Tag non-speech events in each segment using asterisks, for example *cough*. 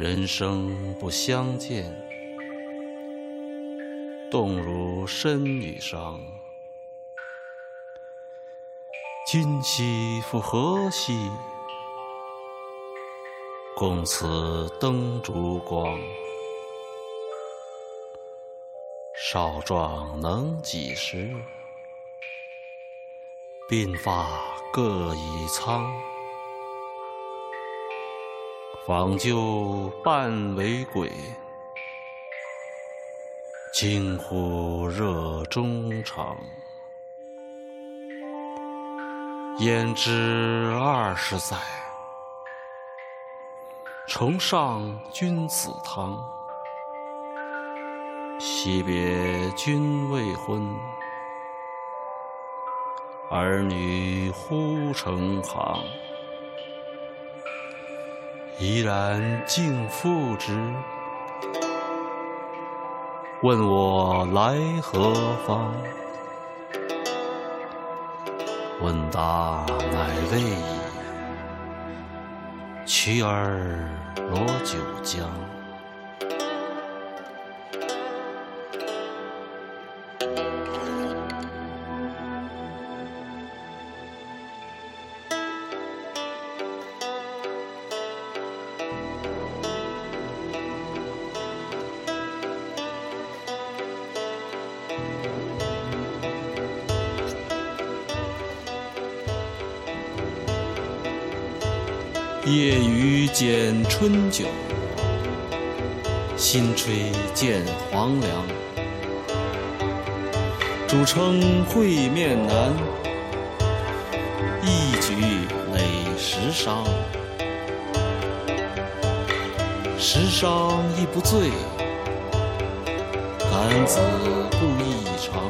人生不相见，动如身与伤。今夕复何夕？共此灯烛光。少壮能几时？鬓发各已苍。访旧半为鬼，惊呼热衷肠。焉知二十载，重上君子堂。惜别君未婚，儿女忽成行。怡然敬父之，问我来何方？问答乃未已，取尔罗九江。春酒，新炊见黄粱。主称会面难，一举累十觞。十觞亦不醉，敢子不异常。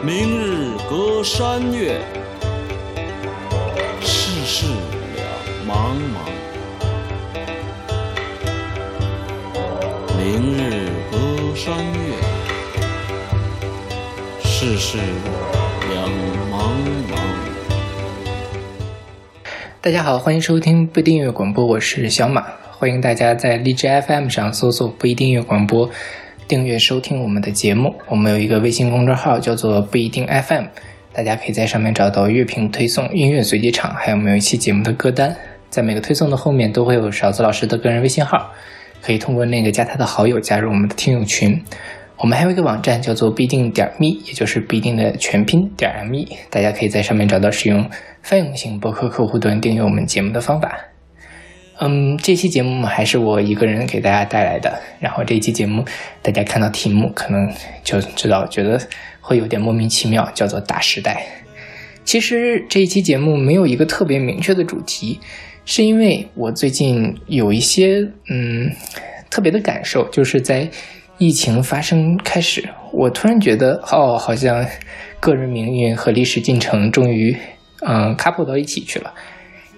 明日隔山岳。世事茫茫，明日隔山岳，世事两茫茫。大家好，欢迎收听不订阅广播，我是小马，欢迎大家在荔枝 FM 上搜索“不一定阅广播”，订阅收听我们的节目。我们有一个微信公众号，叫做“不一定 FM”。大家可以在上面找到乐评推送、音乐随机场，还有每一期节目的歌单。在每个推送的后面都会有勺子老师的个人微信号，可以通过那个加他的好友加入我们的听友群。我们还有一个网站叫做必定点 me，也就是必定的全拼点 me，大家可以在上面找到使用泛用型博客客户端订阅我们节目的方法。嗯，这期节目还是我一个人给大家带来的。然后这一期节目大家看到题目可能就知道，觉得。会有点莫名其妙，叫做大时代。其实这一期节目没有一个特别明确的主题，是因为我最近有一些嗯特别的感受，就是在疫情发生开始，我突然觉得哦，好像个人命运和历史进程终于嗯 couple 到一起去了。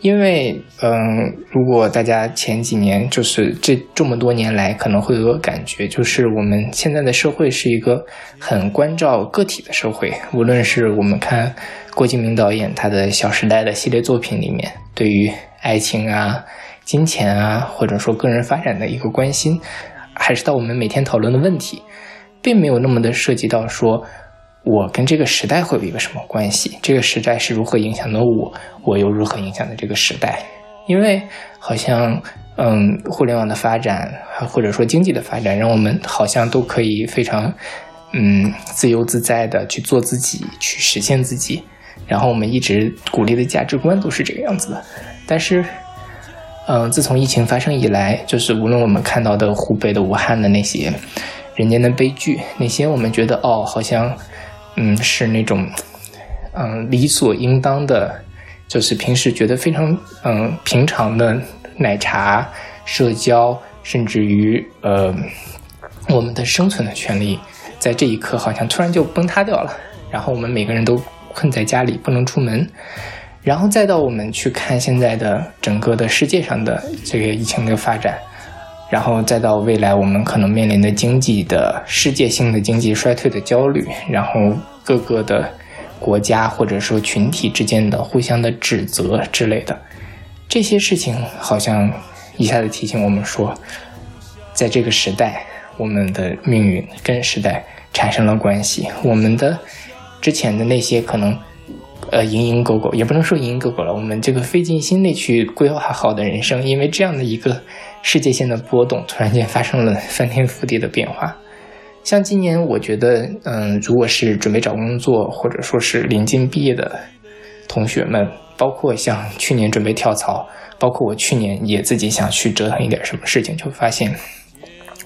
因为，嗯，如果大家前几年就是这这么多年来，可能会有个感觉，就是我们现在的社会是一个很关照个体的社会。无论是我们看郭敬明导演他的《小时代》的系列作品里面，对于爱情啊、金钱啊，或者说个人发展的一个关心，还是到我们每天讨论的问题，并没有那么的涉及到说。我跟这个时代会有一个什么关系？这个时代是如何影响的我？我又如何影响的这个时代？因为好像，嗯，互联网的发展，或者说经济的发展，让我们好像都可以非常，嗯，自由自在的去做自己，去实现自己。然后我们一直鼓励的价值观都是这个样子的。但是，嗯，自从疫情发生以来，就是无论我们看到的湖北的武汉的那些人间的悲剧，那些我们觉得哦，好像。嗯，是那种，嗯，理所应当的，就是平时觉得非常嗯平常的奶茶、社交，甚至于呃我们的生存的权利，在这一刻好像突然就崩塌掉了。然后我们每个人都困在家里不能出门，然后再到我们去看现在的整个的世界上的这个疫情的发展。然后再到未来，我们可能面临的经济的世界性的经济衰退的焦虑，然后各个的国家或者说群体之间的互相的指责之类的，这些事情好像一下子提醒我们说，在这个时代，我们的命运跟时代产生了关系。我们的之前的那些可能，呃，蝇营狗苟，也不能说蝇营狗苟了，我们这个费尽心力去规划好的人生，因为这样的一个世界线的波动，突然间发生了翻天覆地的变化。像今年，我觉得，嗯，如果是准备找工作，或者说是临近毕业的同学们，包括像去年准备跳槽，包括我去年也自己想去折腾一点什么事情，就发现，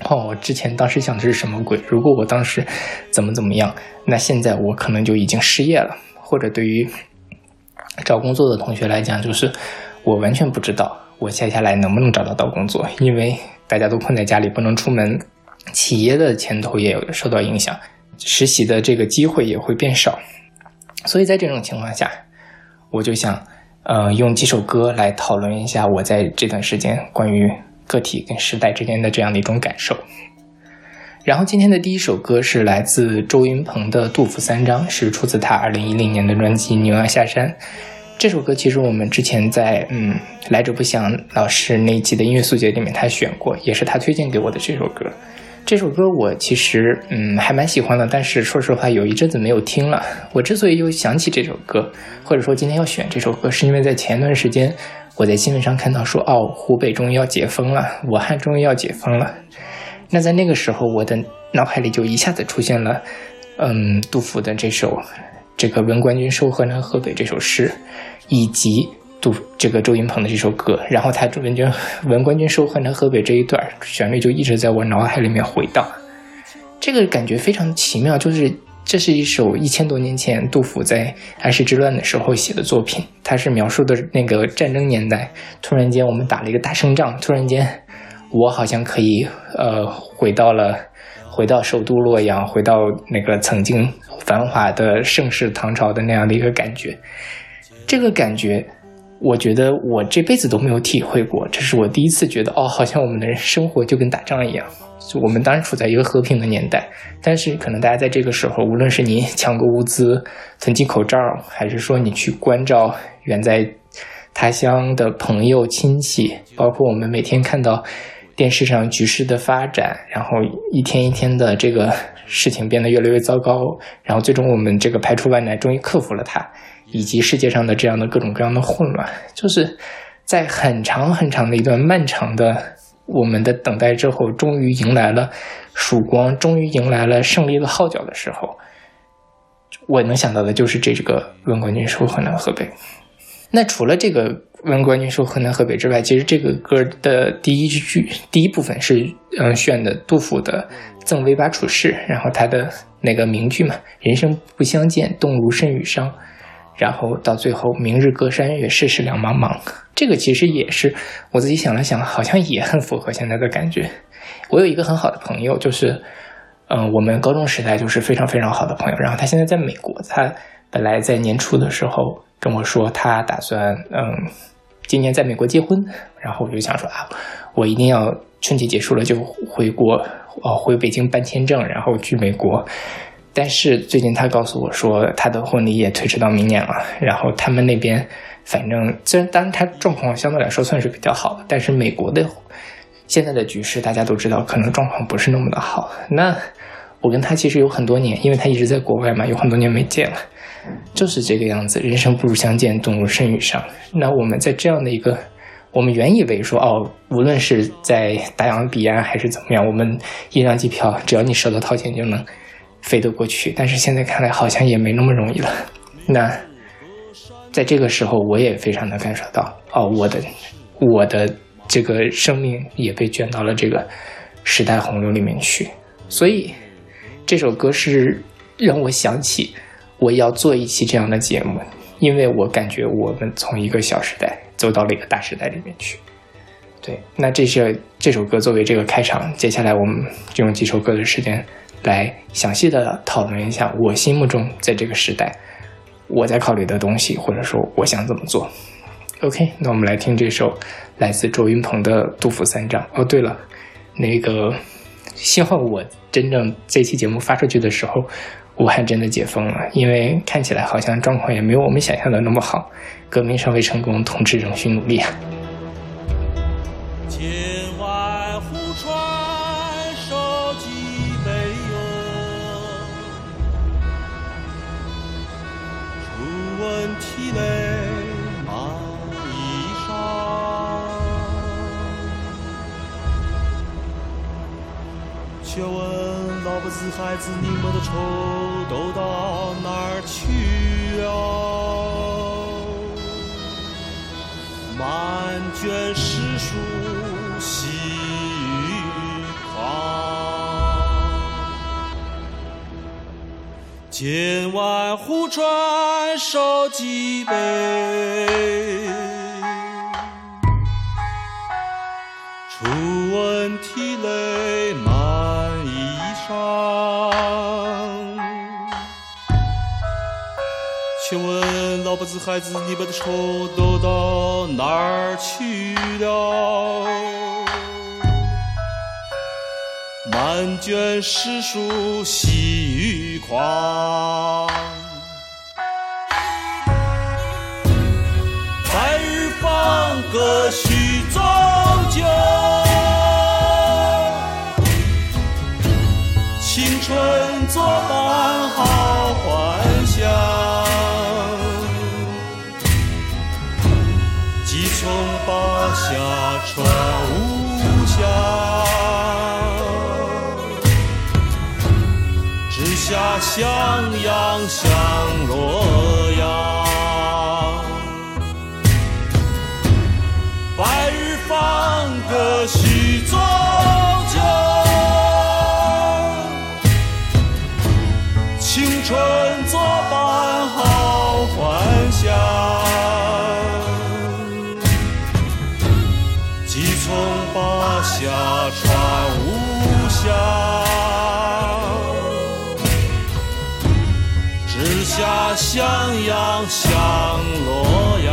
哦，我之前当时想的是什么鬼？如果我当时怎么怎么样，那现在我可能就已经失业了。或者对于找工作的同学来讲，就是我完全不知道我接下来能不能找得到工作，因为大家都困在家里，不能出门。企业的前途也有受到影响，实习的这个机会也会变少，所以在这种情况下，我就想，呃，用几首歌来讨论一下我在这段时间关于个体跟时代之间的这样的一种感受。然后今天的第一首歌是来自周云鹏的《杜甫三章》，是出自他二零一零年的专辑《牛羊下山》。这首歌其实我们之前在嗯来者不祥老师那一期的音乐速解里面他选过，也是他推荐给我的这首歌。这首歌我其实嗯还蛮喜欢的，但是说实话有一阵子没有听了。我之所以又想起这首歌，或者说今天要选这首歌，是因为在前一段时间我在新闻上看到说，哦，湖北终于要解封了，武汉终于要解封了。那在那个时候，我的脑海里就一下子出现了，嗯，杜甫的这首这个“闻官军收河南河北”这首诗，以及。杜这个周云鹏的这首歌，然后他文君文官军收河南河北这一段旋律就一直在我脑海里面回荡，这个感觉非常奇妙，就是这是一首一千多年前杜甫在安史之乱的时候写的作品，它是描述的那个战争年代，突然间我们打了一个大胜仗，突然间我好像可以呃回到了 *laughs* 回到首都洛阳，回到那个曾经繁华的盛世唐朝的那样的一个感觉，这个感觉。我觉得我这辈子都没有体会过，这是我第一次觉得哦，好像我们的生活就跟打仗一样。就我们当然处在一个和平的年代，但是可能大家在这个时候，无论是你抢购物资、囤积口罩，还是说你去关照远在他乡的朋友亲戚，包括我们每天看到电视上局势的发展，然后一天一天的这个事情变得越来越糟糕，然后最终我们这个排除万难，终于克服了它。以及世界上的这样的各种各样的混乱，就是在很长很长的一段漫长的我们的等待之后，终于迎来了曙光，终于迎来了胜利的号角的时候，我能想到的就是这个“问冠军收河南河北”。那除了这个“问官军收河南河北”之外，其实这个歌的第一句第一部分是嗯选的杜甫的《赠韦拔处士》，然后他的那个名句嘛：“人生不相见，动如参与商。”然后到最后，明日隔山岳，世事两茫茫。这个其实也是我自己想了想，好像也很符合现在的感觉。我有一个很好的朋友，就是，嗯，我们高中时代就是非常非常好的朋友。然后他现在在美国，他本来在年初的时候跟我说，他打算嗯，今年在美国结婚。然后我就想说啊，我一定要春节结束了就回国，哦，回北京办签证，然后去美国。但是最近他告诉我说，他的婚礼也推迟到明年了。然后他们那边，反正虽然当然他状况相对来说算是比较好，但是美国的现在的局势大家都知道，可能状况不是那么的好。那我跟他其实有很多年，因为他一直在国外嘛，有很多年没见了，就是这个样子。人生不如相见，动如参与商。那我们在这样的一个，我们原以为说哦，无论是在大洋彼岸还是怎么样，我们一张机票，只要你舍得掏钱就能。飞得过去，但是现在看来好像也没那么容易了。那在这个时候，我也非常的感受到，哦，我的我的这个生命也被卷到了这个时代洪流里面去。所以这首歌是让我想起我要做一期这样的节目，因为我感觉我们从一个小时代走到了一个大时代里面去。对，那这是这首歌作为这个开场，接下来我们就用几首歌的时间。来详细的讨论一下我心目中在这个时代我在考虑的东西，或者说我想怎么做。OK，那我们来听这首来自周云鹏的《杜甫三章》。哦，对了，那个希望我真正这期节目发出去的时候，武汉真的解封了，因为看起来好像状况也没有我们想象的那么好。革命尚未成功，同志仍需努力啊！秦淮湖川。子孩子，你们的愁都到哪儿去了？满卷诗书细雨狂，剑外忽传少几杯。初闻涕泪衣裳，且问老婆子孩子，你们的愁都到哪儿去了？满卷诗书喜欲狂，白日放歌襄阳向洛阳。白日放歌阳向洛阳。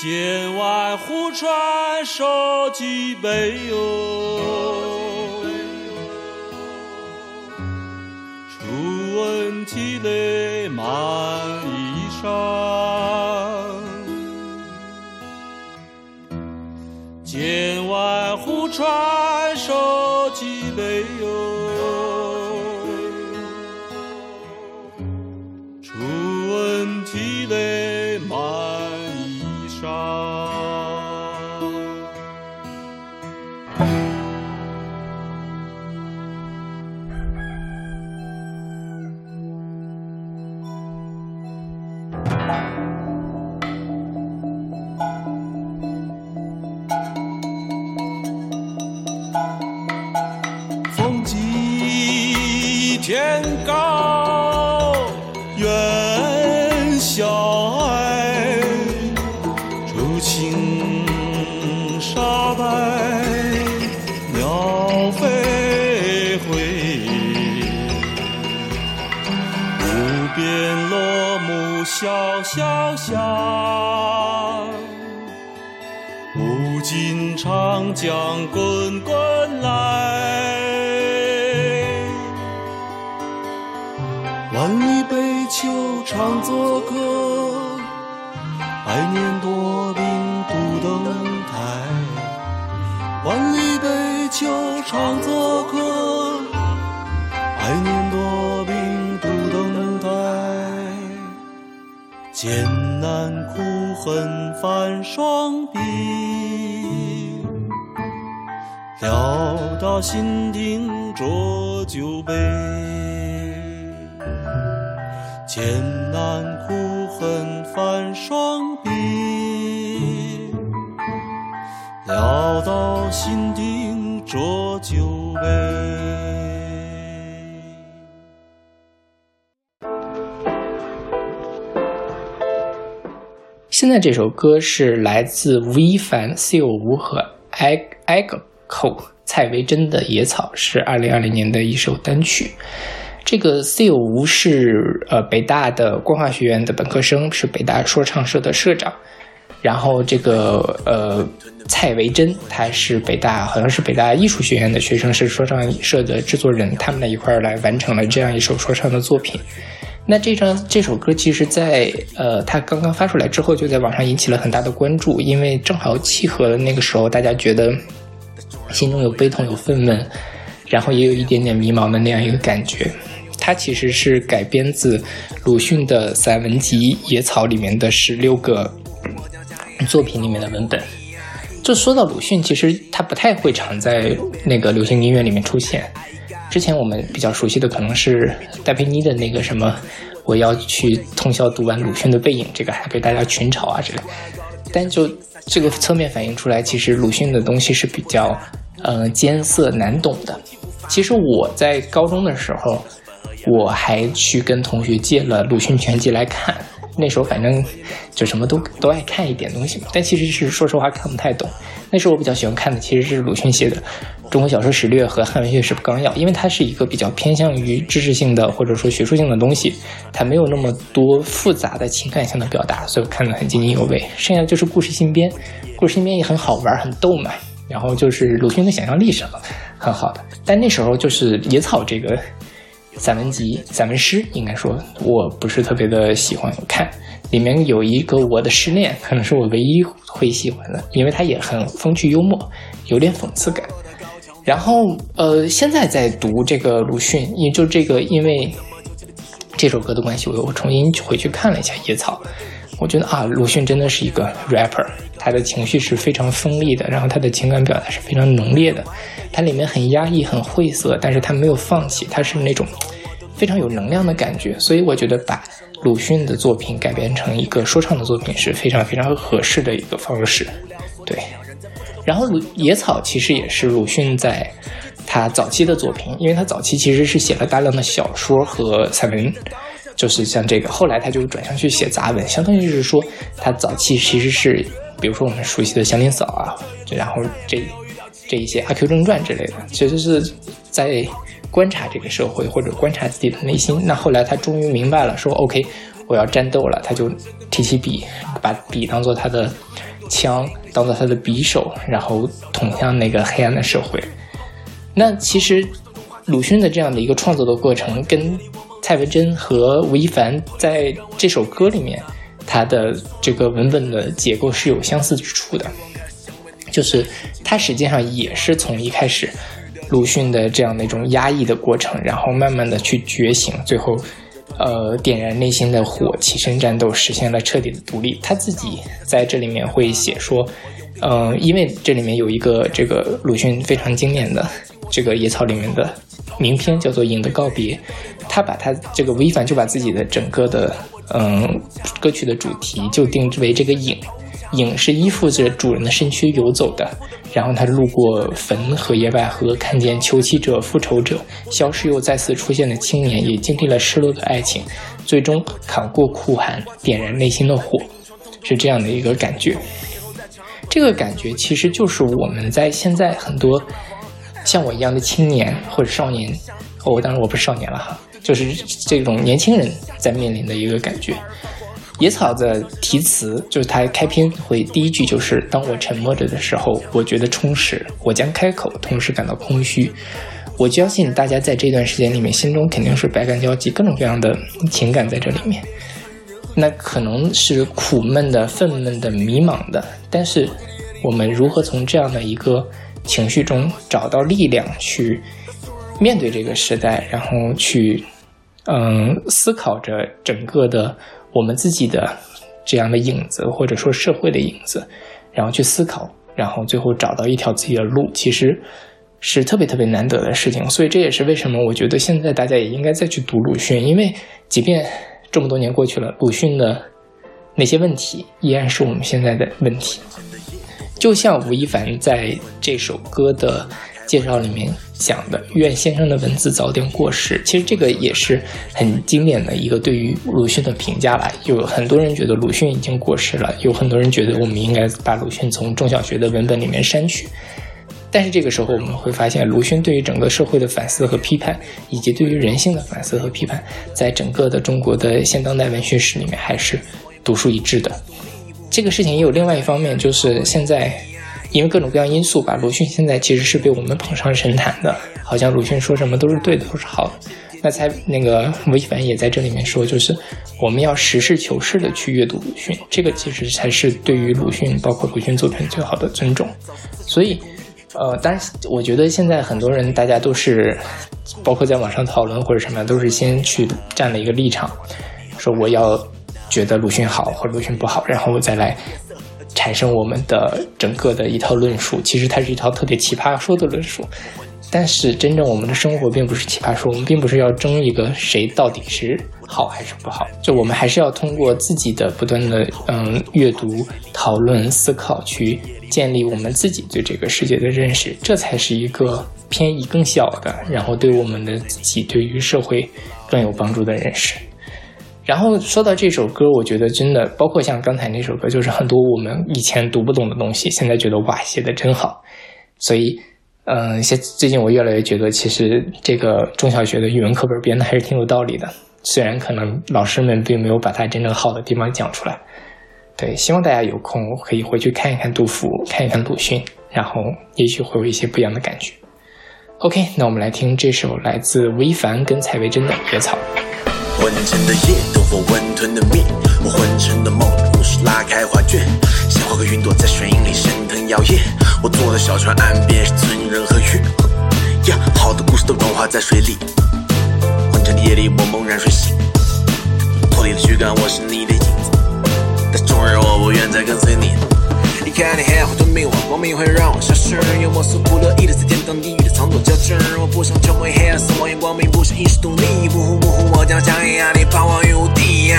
剑外忽传收几杯哟，初闻涕泪满衣裳。剑外忽传收几杯哟，现在这首歌是来自吴亦凡、C 有吴和 e g Echo 蔡维真的《野草》，是二零二零年的一首单曲。这个 C 有吴是呃北大的光华学院的本科生，是北大说唱社的社长。然后这个呃蔡维真，他是北大好像是北大艺术学院的学生，是说唱社的制作人，他们俩一块儿来完成了这样一首说唱的作品。那这张这首歌，其实在呃，它刚刚发出来之后，就在网上引起了很大的关注，因为正好契合了那个时候大家觉得心中有悲痛、有愤懑，然后也有一点点迷茫的那样一个感觉。它其实是改编自鲁迅的散文集《野草》里面的十六个作品里面的文本。就说到鲁迅，其实他不太会常在那个流行音乐里面出现。之前我们比较熟悉的可能是戴佩妮的那个什么，我要去通宵读完鲁迅的《背影》，这个还被大家群嘲啊之类。但就这个侧面反映出来，其实鲁迅的东西是比较，呃，艰涩难懂的。其实我在高中的时候，我还去跟同学借了鲁迅全集来看。那时候反正就什么都都爱看一点东西嘛，但其实是说实话看不太懂。那时候我比较喜欢看的其实是鲁迅写的《中国小说史略》和《汉文学史纲要》，因为它是一个比较偏向于知识性的或者说学术性的东西，它没有那么多复杂的情感性的表达，所以我看得很津津有味。剩下就是故事新编，故事新编也很好玩，很逗嘛。然后就是鲁迅的想象力是很好的，但那时候就是野草这个。散文集、散文诗，应该说我不是特别的喜欢看。里面有一个《我的失恋》，可能是我唯一会喜欢的，因为它也很风趣幽默，有点讽刺感。然后，呃，现在在读这个鲁迅，也就这个，因为这首歌的关系，我又重新回去看了一下《野草》，我觉得啊，鲁迅真的是一个 rapper，他的情绪是非常锋利的，然后他的情感表达是非常浓烈的。它里面很压抑、很晦涩，但是他没有放弃，他是那种非常有能量的感觉。所以我觉得把鲁迅的作品改编成一个说唱的作品是非常非常合适的一个方式。对，然后野草其实也是鲁迅在他早期的作品，因为他早期其实是写了大量的小说和散文，就是像这个，后来他就转向去写杂文，相当于就是说他早期其实是，比如说我们熟悉的祥林嫂啊，然后这。这一些《阿 Q 正传》之类的，其实是在观察这个社会或者观察自己的内心。那后来他终于明白了，说 OK，我要战斗了，他就提起笔，把笔当做他的枪，当做他的匕首，然后捅向那个黑暗的社会。那其实鲁迅的这样的一个创作的过程，跟蔡文珍和吴亦凡在这首歌里面他的这个文本的结构是有相似之处的。就是他实际上也是从一开始，鲁迅的这样的一种压抑的过程，然后慢慢的去觉醒，最后，呃，点燃内心的火，起身战斗，实现了彻底的独立。他自己在这里面会写说，嗯，因为这里面有一个这个鲁迅非常经典的这个野草里面的名篇，叫做《影的告别》，他把他这个吴亦凡就把自己的整个的嗯歌曲的主题就定制为这个影。影是依附着主人的身躯游走的，然后他路过坟和野百合，看见求妻者、复仇者，消失又再次出现的青年，也经历了失落的爱情，最终扛过酷寒，点燃内心的火，是这样的一个感觉。这个感觉其实就是我们在现在很多像我一样的青年或者少年，哦，当然我不是少年了哈，就是这种年轻人在面临的一个感觉。野草的题词就是他开篇会第一句就是当我沉默着的时候，我觉得充实，我将开口，同时感到空虚。我相信大家在这段时间里面，心中肯定是百感交集，各种各样的情感在这里面。那可能是苦闷的、愤懑的、迷茫的，但是我们如何从这样的一个情绪中找到力量，去面对这个时代，然后去嗯思考着整个的。我们自己的这样的影子，或者说社会的影子，然后去思考，然后最后找到一条自己的路，其实是特别特别难得的事情。所以这也是为什么我觉得现在大家也应该再去读鲁迅，因为即便这么多年过去了，鲁迅的那些问题依然是我们现在的问题。就像吴亦凡在这首歌的。介绍里面讲的“愿先生的文字早点过时”，其实这个也是很经典的一个对于鲁迅的评价了。有很多人觉得鲁迅已经过时了，有很多人觉得我们应该把鲁迅从中小学的文本里面删去。但是这个时候我们会发现，鲁迅对于整个社会的反思和批判，以及对于人性的反思和批判，在整个的中国的现当代文学史里面还是独树一帜的。这个事情也有另外一方面，就是现在。因为各种各样因素吧，鲁迅现在其实是被我们捧上神坛的，好像鲁迅说什么都是对的，都是好的。那才那个吴亦凡也在这里面说，就是我们要实事求是的去阅读鲁迅，这个其实才是对于鲁迅，包括鲁迅作品最好的尊重。所以，呃，当然，我觉得现在很多人大家都是，包括在网上讨论或者什么，都是先去站了一个立场，说我要觉得鲁迅好或者鲁迅不好，然后我再来。产生我们的整个的一套论述。其实它是一套特别奇葩说的论述。但是真正我们的生活并不是奇葩说，我们并不是要争一个谁到底是好还是不好，就我们还是要通过自己的不断的嗯阅读、讨论、思考，去建立我们自己对这个世界的认识，这才是一个偏移更小的，然后对我们的自己、对于社会更有帮助的认识。然后说到这首歌，我觉得真的包括像刚才那首歌，就是很多我们以前读不懂的东西，现在觉得哇写的真好，所以。嗯，现最近我越来越觉得，其实这个中小学的语文课本编的还是挺有道理的。虽然可能老师们并没有把它真正好的地方讲出来。对，希望大家有空可以回去看一看杜甫，看一看鲁迅，然后也许会有一些不一样的感觉。OK，那我们来听这首来自吴亦凡跟蔡维珍的《野草》。昏沉的夜，灯火温吞的灭，我昏沉的梦，故事拉开画卷，鲜花和云朵在水影里升腾摇曳。我坐的小船岸边是村人和月，呀，好多故事都融化在水里。昏沉的夜里，我猛然睡醒，脱离了躯干，我是你的影子，但终日我不愿再跟随你。离开你黑暗会迷惘，光明会让我消失。有我所不乐意的，在天堂地狱的藏躲交织。我不想成为黑暗，死亡眼光明不想一时独立。模糊模糊，我将将压力彷徨于无底。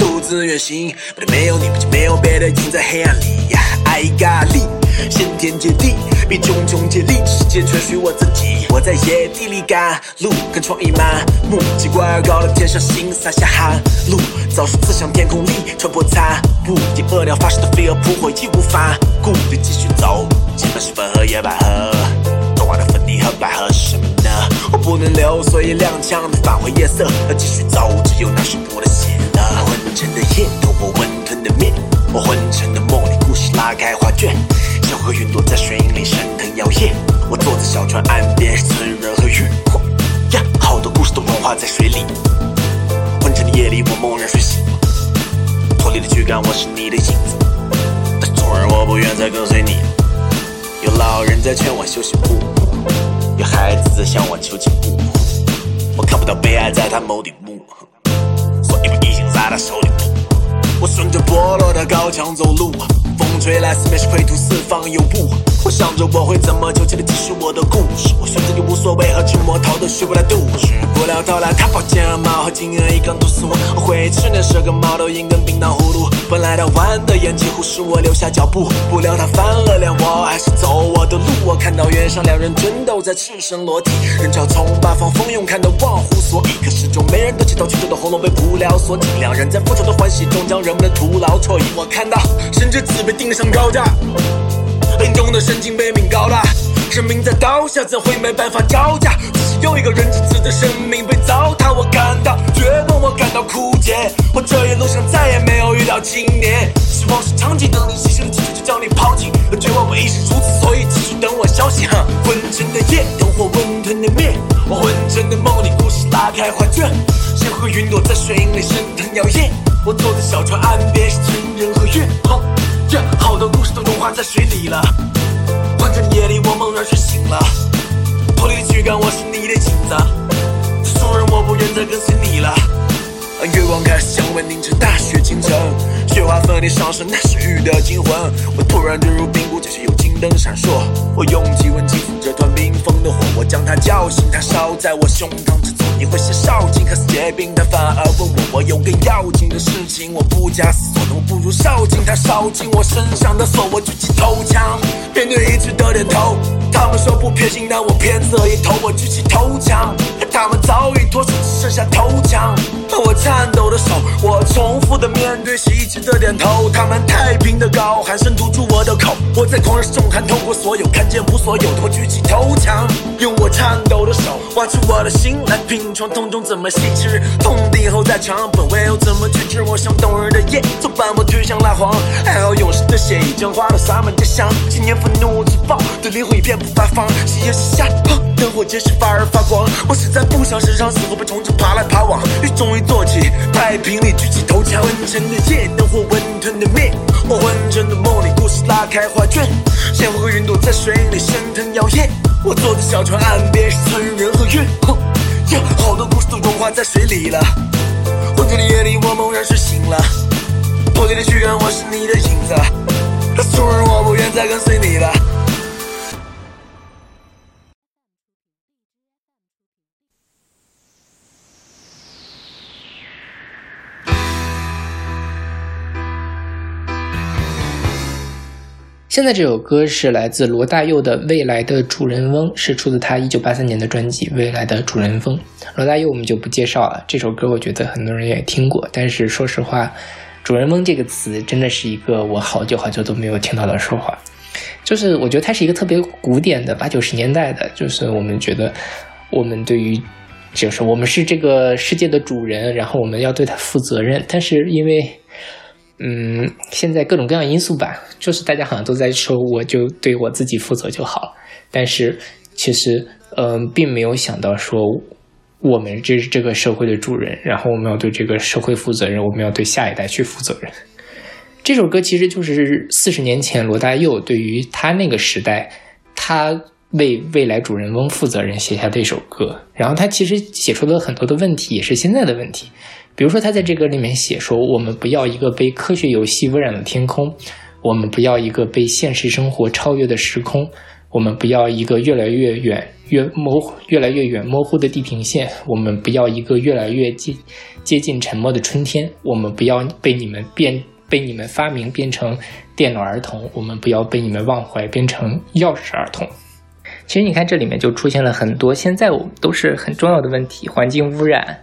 独自远行，没有你，不就没有别的影在黑暗里。I got 力，先天接地，比茕茕孑立，世界全属我自己。我在野地里赶路，跟创意满目，奇怪而高的天上星洒下寒露，早树刺向天空里，穿破残雾，敌恶鸟发射的飞蛾扑火，义无反顾地继续走。前面是粉和野百合，冬花的粉底和百合是什么呢？我不能留，所以踉跄地返回夜色，而继续走，只有那是我的血了。昏沉的夜，透过温吞的面，我昏沉的梦里，故事拉开画卷，小河云朵在水影里升腾摇曳。我坐在小船岸边，是村人和月光呀，好多故事都融化在水里。昏沉的夜里，我猛然睡醒，脱离了躯干，我是你的影子，但纵然我不愿再跟随你。有老人在劝我休息不，有孩子在向我求情不，我看不到悲哀在他眸底目，所以我已经在他手里。我顺着剥落的高墙走路，风吹来，四面是灰土，四方有雾。我想着我会怎么求气的继续我的故事，我选择你无所谓和寂寞，逃都学不来度日。不料到来，他宝剑矛和金刃一根毒死我。我回忆吃那十个猫头鹰跟冰糖葫芦。本来他弯的眼几乎使我留下脚步，不料他翻了脸，我还是走我的路。我看到原上两人争斗在赤身裸体，人潮从八方蜂拥，看得忘乎所以。可始终没人得起头，曲折的喉咙被无聊锁紧。两人在复仇的欢喜中将人们的徒劳错意。我看到神之子被钉上高架。林中的神经被命高大，生命在刀下怎会没办法招架？又一个人质子的生命被糟蹋，我感到绝望，我感到枯竭。我这一路上再也没有遇到青年，希望是长期等你牺牲，几次就将你抛弃。而绝望我已是如此，所以继续等我消息。昏沉的夜，灯火温吞的灭，我昏沉的梦里，故事拉开画卷，仙和云朵在水影里升腾摇曳。我坐在小船岸边，是情人和月光。好多故事都融化在水里了。昏沉的夜里，我猛然睡醒了，脱离躯干，我是你的镜子。俗人，我不愿再跟随你了。月光开始降温，凝成大雪倾城，雪花粉你上升，那是雨的惊魂。我突然坠入冰谷，就是有金灯闪烁。我用体温轻抚这团冰封的火，我将它叫醒，它烧在我胸膛之中。你会写烧尽，可是结冰，他反而问我，我有个要紧的事情，我不假思索，我不如烧尽它，烧尽我身上的锁，我举起头枪，面对一致的点头。他们说不偏心，但我偏侧一头，我举起头枪，他们早已脱手，只剩下头枪。我颤抖的手，我重复的面对，是一直的点头。他们太平的高喊声堵住我的口，我在狂热中看透过所有，看见无所有的我举起头枪，用我颤抖的手挖出我的心来拼。创痛中怎么细吃？痛定后再强，本位又怎么去治？我像冬日的夜，总把我推向蜡黄。还好勇士的血已将花朵洒满街巷。今年愤怒自爆的灵魂已遍布八方。夕阳西下，灯火结实发而发光。我实在不想时常死后被虫子爬来爬往。雨终于坐起，太平里举起头枪。昏沉的夜，灯火温吞的灭。我昏沉的梦里，故事拉开画卷。鲜花和云朵在水里升腾摇曳。我坐在小船岸边，是村人和月。好多故事都融化在水里了。昏睡的夜里，我猛然睡醒了，破碎的躯干，我是你的影子。昨日我不愿再跟随你了。现在这首歌是来自罗大佑的《未来的主人翁》，是出自他一九八三年的专辑《未来的主人翁》。罗大佑我们就不介绍了，这首歌我觉得很多人也听过，但是说实话，“主人翁”这个词真的是一个我好久好久都没有听到的说话。就是我觉得它是一个特别古典的八九十年代的，就是我们觉得我们对于就是我们是这个世界的主人，然后我们要对它负责任，但是因为。嗯，现在各种各样因素吧，就是大家好像都在说，我就对我自己负责就好。但是其实，嗯，并没有想到说，我们这是这个社会的主人，然后我们要对这个社会负责任，我们要对下一代去负责任。这首歌其实就是四十年前罗大佑对于他那个时代，他为未来主人翁负责任写下的一首歌。然后他其实写出了很多的问题，也是现在的问题。比如说，他在这个里面写说：“我们不要一个被科学游戏污染的天空，我们不要一个被现实生活超越的时空，我们不要一个越来越远、越模、越来越远模糊的地平线，我们不要一个越来越接接近沉默的春天，我们不要被你们变被你们发明变成电脑儿童，我们不要被你们忘怀变成钥匙儿童。”其实你看，这里面就出现了很多现在我们都是很重要的问题：环境污染。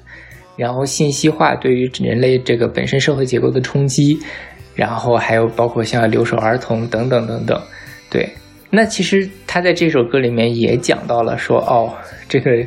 然后信息化对于人类这个本身社会结构的冲击，然后还有包括像留守儿童等等等等，对，那其实他在这首歌里面也讲到了说，哦，这个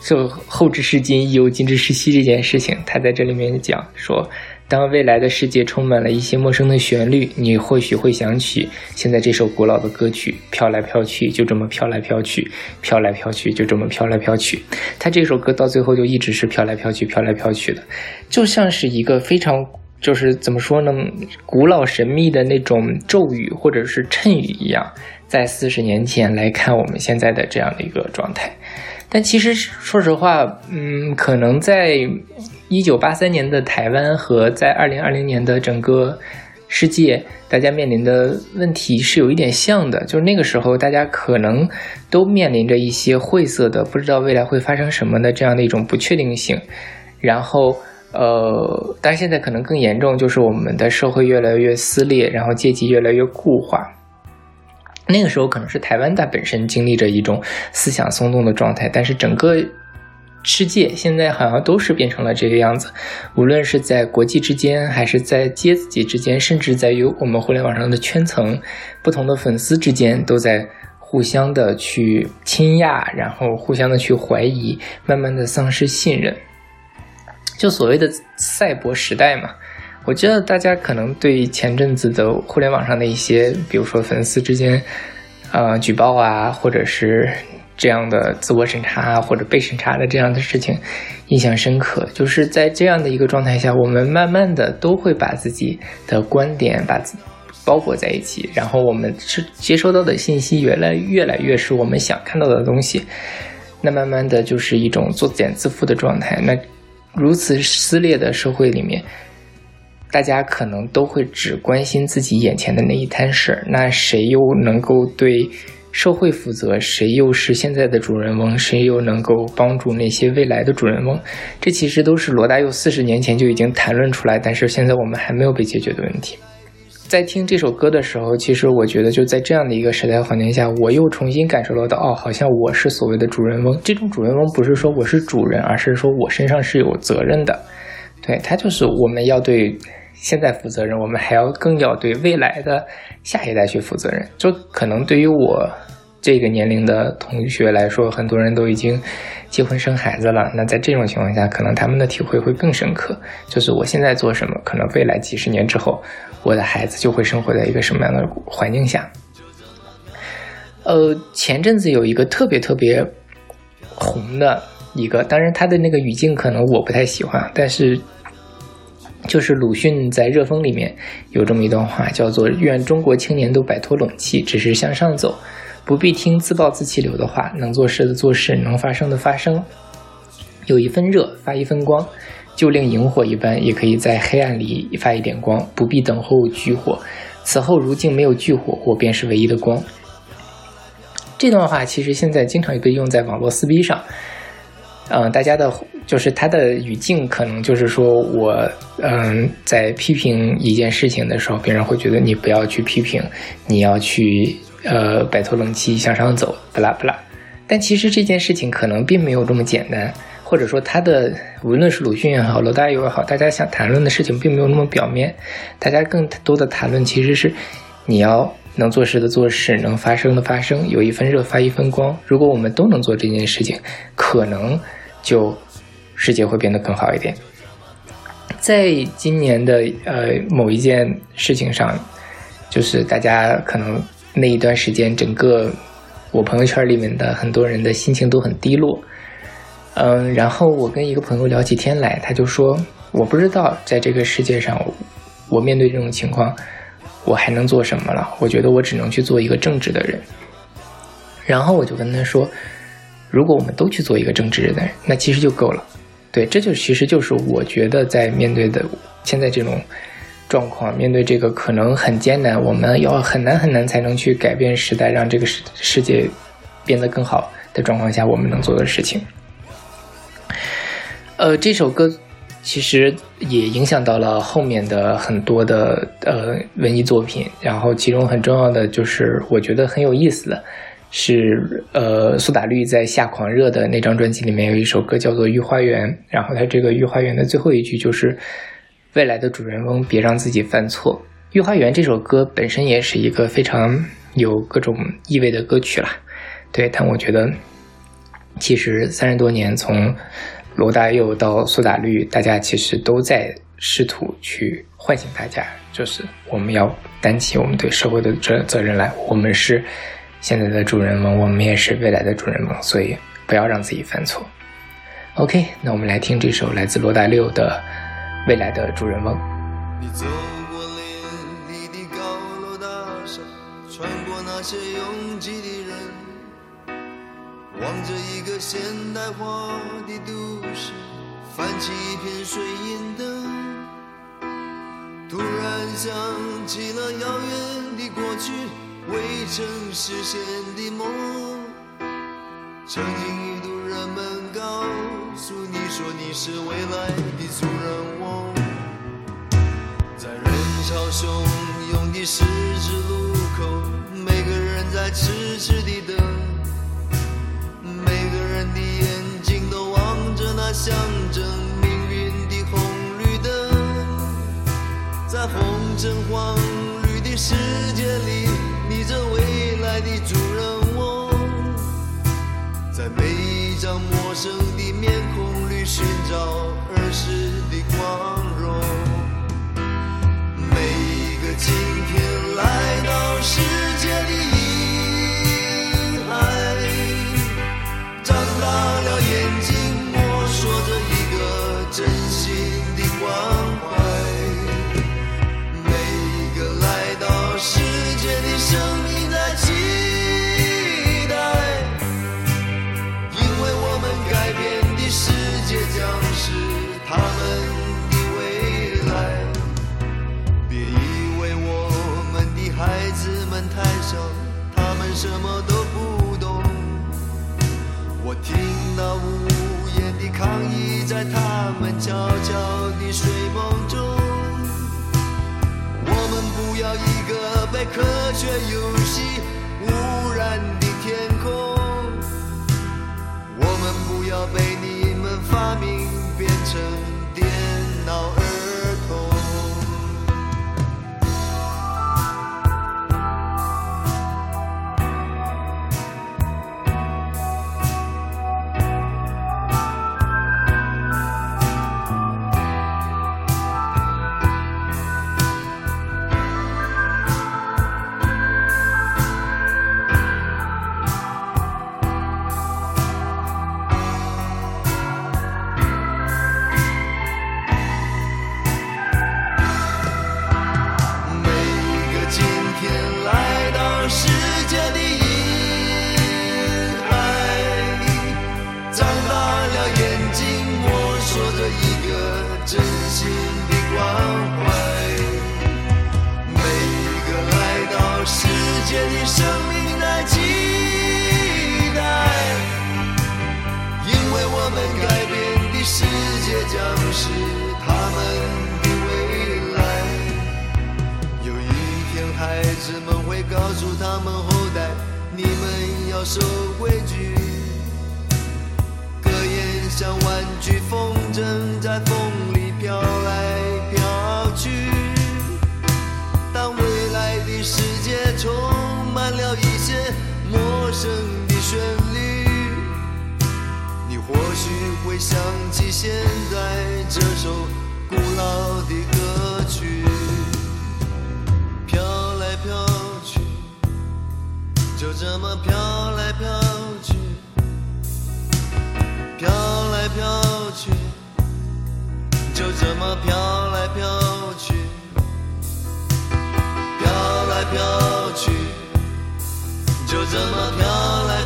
就后知是今，亦犹今知视昔这件事情，他在这里面讲说。当未来的世界充满了一些陌生的旋律，你或许会想起现在这首古老的歌曲，飘来飘去，就这么飘来飘去，飘来飘去，就这么飘来飘去。他这首歌到最后就一直是飘来飘去，飘来飘去的，就像是一个非常就是怎么说呢，古老神秘的那种咒语或者是谶语一样，在四十年前来看我们现在的这样的一个状态。但其实说实话，嗯，可能在。一九八三年的台湾和在二零二零年的整个世界，大家面临的问题是有一点像的，就是那个时候大家可能都面临着一些晦涩的，不知道未来会发生什么的这样的一种不确定性。然后，呃，但是现在可能更严重，就是我们的社会越来越撕裂，然后阶级越来越固化。那个时候可能是台湾它本身经历着一种思想松动的状态，但是整个。世界现在好像都是变成了这个样子，无论是在国际之间，还是在阶级之间，甚至在于我们互联网上的圈层，不同的粉丝之间，都在互相的去倾轧，然后互相的去怀疑，慢慢的丧失信任。就所谓的赛博时代嘛，我觉得大家可能对前阵子的互联网上的一些，比如说粉丝之间，呃，举报啊，或者是。这样的自我审查或者被审查的这样的事情，印象深刻。就是在这样的一个状态下，我们慢慢的都会把自己的观点把包裹在一起，然后我们是接收到的信息越来越来越是我们想看到的东西。那慢慢的就是一种作茧自缚的状态。那如此撕裂的社会里面，大家可能都会只关心自己眼前的那一摊事儿。那谁又能够对？社会负责，谁又是现在的主人翁？谁又能够帮助那些未来的主人翁？这其实都是罗大佑四十年前就已经谈论出来，但是现在我们还没有被解决的问题。在听这首歌的时候，其实我觉得就在这样的一个时代环境下，我又重新感受到了，哦，好像我是所谓的主人翁。这种主人翁不是说我是主人，而是说我身上是有责任的。对他就是我们要对现在负责任，我们还要更要对未来的下一代去负责任。就可能对于我。这个年龄的同学来说，很多人都已经结婚生孩子了。那在这种情况下，可能他们的体会会更深刻。就是我现在做什么，可能未来几十年之后，我的孩子就会生活在一个什么样的环境下。呃，前阵子有一个特别特别红的一个，当然他的那个语境可能我不太喜欢，但是就是鲁迅在《热风》里面有这么一段话，叫做“愿中国青年都摆脱冷气，只是向上走。”不必听自暴自弃流的话，能做事的做事，能发生的发生。有一分热，发一分光，就令萤火一般，也可以在黑暗里发一点光。不必等候炬火，此后如镜没有炬火，我便是唯一的光。这段话其实现在经常被用在网络撕逼上，嗯，大家的，就是它的语境可能就是说我，嗯，在批评一件事情的时候，别人会觉得你不要去批评，你要去呃摆脱冷气向上走，不啦不啦。但其实这件事情可能并没有这么简单，或者说他的无论是鲁迅也好，罗大佑也好，大家想谈论的事情并没有那么表面，大家更多的谈论其实是你要。能做事的做事，能发声的发声，有一分热发一分光。如果我们都能做这件事情，可能就世界会变得更好一点。在今年的呃某一件事情上，就是大家可能那一段时间，整个我朋友圈里面的很多人的心情都很低落。嗯，然后我跟一个朋友聊起天来，他就说：“我不知道在这个世界上，我面对这种情况。”我还能做什么了？我觉得我只能去做一个正直的人。然后我就跟他说：“如果我们都去做一个正直的人，那其实就够了。”对，这就其实就是我觉得在面对的现在这种状况，面对这个可能很艰难，我们要很难很难才能去改变时代，让这个世世界变得更好的状况下，我们能做的事情。呃，这首歌。其实也影响到了后面的很多的呃文艺作品，然后其中很重要的就是我觉得很有意思的是，呃，苏打绿在《夏狂热》的那张专辑里面有一首歌叫做《御花园》，然后它这个《御花园》的最后一句就是“未来的主人翁别让自己犯错”。《御花园》这首歌本身也是一个非常有各种意味的歌曲啦，对，但我觉得其实三十多年从。罗大佑到苏打绿，大家其实都在试图去唤醒大家，就是我们要担起我们对社会的责责任来。我们是现在的主人翁，我们也是未来的主人翁，所以不要让自己犯错。OK，那我们来听这首来自罗大佑的《未来的主人翁》。你走过林立的高楼大厦，穿过那些拥挤的人。望着一个现代化的都市，泛起一片水银灯。突然想起了遥远的过去，未曾实现的梦。曾经一度人们告诉你说你是未来的主人翁，在人潮汹涌的十字路口，每个人在痴痴地等。每个人的眼睛都望着那象征命运的红绿灯，在红橙黄绿的时生的面孔里寻找儿时的光荣。每一个今天来到世界的。大了眼睛，摸索着一个真心的关抗议，在他们悄悄的睡梦中。我们不要一个被科学游戏污染的天空，我们不要被你们发明变成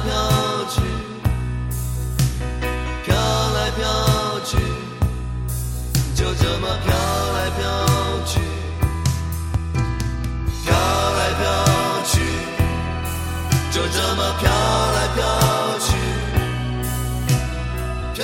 飘去，飘来飘去，就这么飘来飘去。飘来飘去，就这么飘来飘去，飘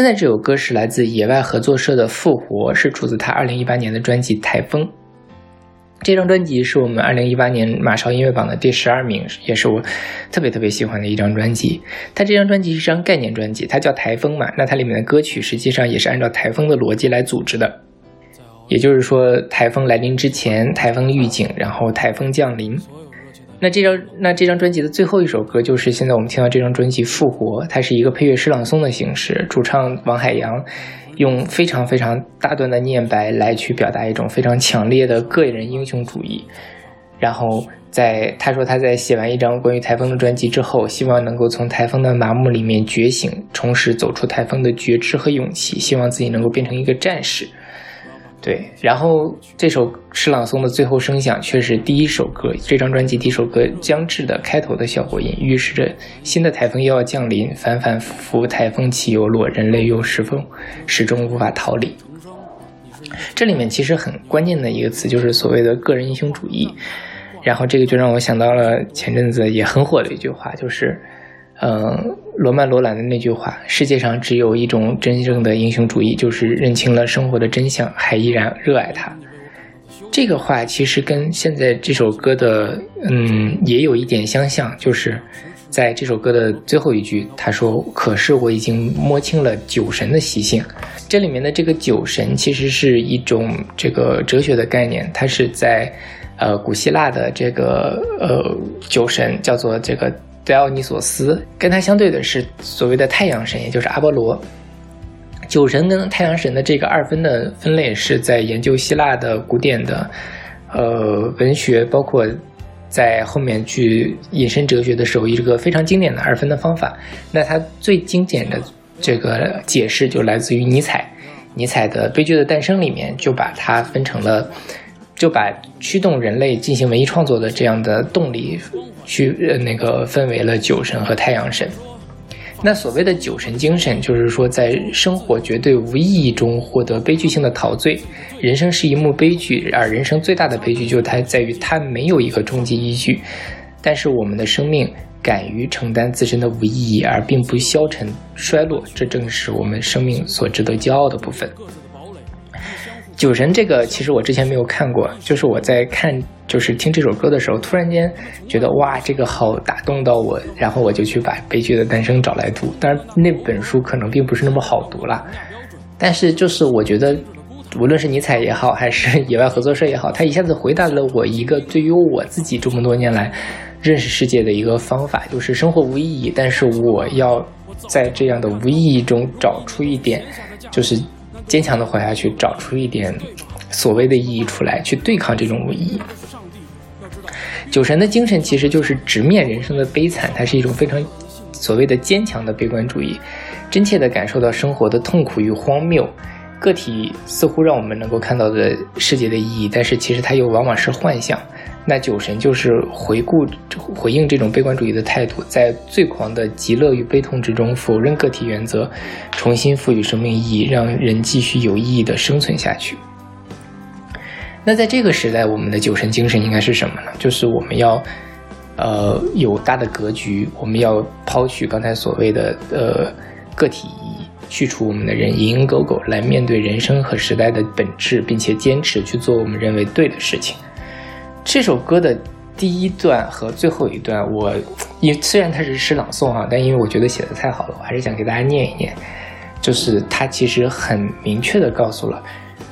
现在这首歌是来自野外合作社的《复活》，是出自他2018年的专辑《台风》。这张专辑是我们2018年马超音乐榜的第十二名，也是我特别特别喜欢的一张专辑。它这张专辑是一张概念专辑，它叫《台风》嘛，那它里面的歌曲实际上也是按照台风的逻辑来组织的。也就是说，台风来临之前，台风预警，然后台风降临。那这张那这张专辑的最后一首歌就是现在我们听到这张专辑《复活》，它是一个配乐诗朗诵的形式，主唱王海洋用非常非常大段的念白来去表达一种非常强烈的个人英雄主义。然后在他说他在写完一张关于台风的专辑之后，希望能够从台风的麻木里面觉醒，重拾走出台风的觉知和勇气，希望自己能够变成一个战士。对，然后这首诗朗诵的最后声响却是第一首歌，这张专辑第一首歌将至的开头的效果音，预示着新的台风又要降临，反反复复，台风起又落，人类又是否始终无法逃离。这里面其实很关键的一个词就是所谓的个人英雄主义，然后这个就让我想到了前阵子也很火的一句话，就是。嗯，罗曼·罗兰的那句话：“世界上只有一种真正的英雄主义，就是认清了生活的真相，还依然热爱它。”这个话其实跟现在这首歌的嗯也有一点相像，就是在这首歌的最后一句，他说：“可是我已经摸清了酒神的习性。”这里面的这个酒神其实是一种这个哲学的概念，它是在呃古希腊的这个呃酒神叫做这个。戴奥尼索斯跟他相对的是所谓的太阳神，也就是阿波罗。酒神跟太阳神的这个二分的分类是在研究希腊的古典的呃文学，包括在后面去引申哲学的时候，一个非常经典的二分的方法。那它最经典的这个解释就来自于尼采，尼采的《悲剧的诞生》里面就把它分成了。就把驱动人类进行文艺创作的这样的动力，去呃那个分为了酒神和太阳神。那所谓的酒神精神，就是说在生活绝对无意义中获得悲剧性的陶醉。人生是一幕悲剧，而人生最大的悲剧就它在于它没有一个终极依据。但是我们的生命敢于承担自身的无意义，而并不消沉衰落，这正是我们生命所值得骄傲的部分。酒神这个其实我之前没有看过，就是我在看就是听这首歌的时候，突然间觉得哇，这个好打动到我，然后我就去把《悲剧的诞生》找来读。当然那本书可能并不是那么好读了，但是就是我觉得，无论是尼采也好，还是 *laughs* 野外合作社也好，他一下子回答了我一个对于我自己这么多年来认识世界的一个方法，就是生活无意义，但是我要在这样的无意义中找出一点，就是。坚强的活下去，找出一点所谓的意义出来，去对抗这种无意义。酒神的精神其实就是直面人生的悲惨，它是一种非常所谓的坚强的悲观主义，真切的感受到生活的痛苦与荒谬。个体似乎让我们能够看到的世界的意义，但是其实它又往往是幻象。那酒神就是回顾、回应这种悲观主义的态度，在最狂的极乐与悲痛之中否认个体原则，重新赋予生命意义，让人继续有意义的生存下去。那在这个时代，我们的酒神精神应该是什么呢？就是我们要，呃，有大的格局，我们要抛去刚才所谓的呃个体意义。去除我们的人蝇营狗苟，来面对人生和时代的本质，并且坚持去做我们认为对的事情。这首歌的第一段和最后一段，我因虽然它是诗朗诵哈，但因为我觉得写的太好了，我还是想给大家念一念。就是它其实很明确的告诉了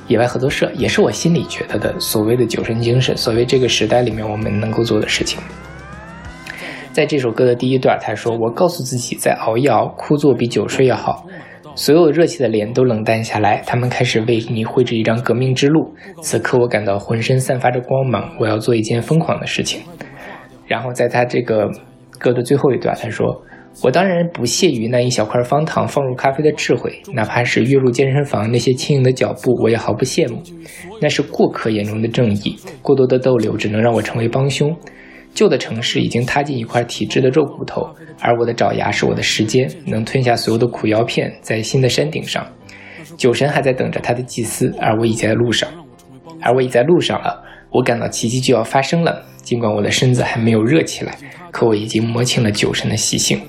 野外合作社，也是我心里觉得的所谓的酒神精神，所谓这个时代里面我们能够做的事情。在这首歌的第一段，他说：“我告诉自己，在熬一熬，枯坐比久睡要好。”所有热气的脸都冷淡下来，他们开始为你绘制一张革命之路。此刻，我感到浑身散发着光芒。我要做一件疯狂的事情。然后，在他这个歌的最后一段，他说：“我当然不屑于那一小块方糖放入咖啡的智慧，哪怕是跃入健身房那些轻盈的脚步，我也毫不羡慕。那是过客眼中的正义。过多的逗留只能让我成为帮凶。”旧的城市已经塌进一块体质的肉骨头，而我的爪牙是我的时间，能吞下所有的苦药片。在新的山顶上，酒神还在等着他的祭司，而我已在路上，而我已在路上了。我感到奇迹就要发生了，尽管我的身子还没有热起来，可我已经摸清了酒神的习性。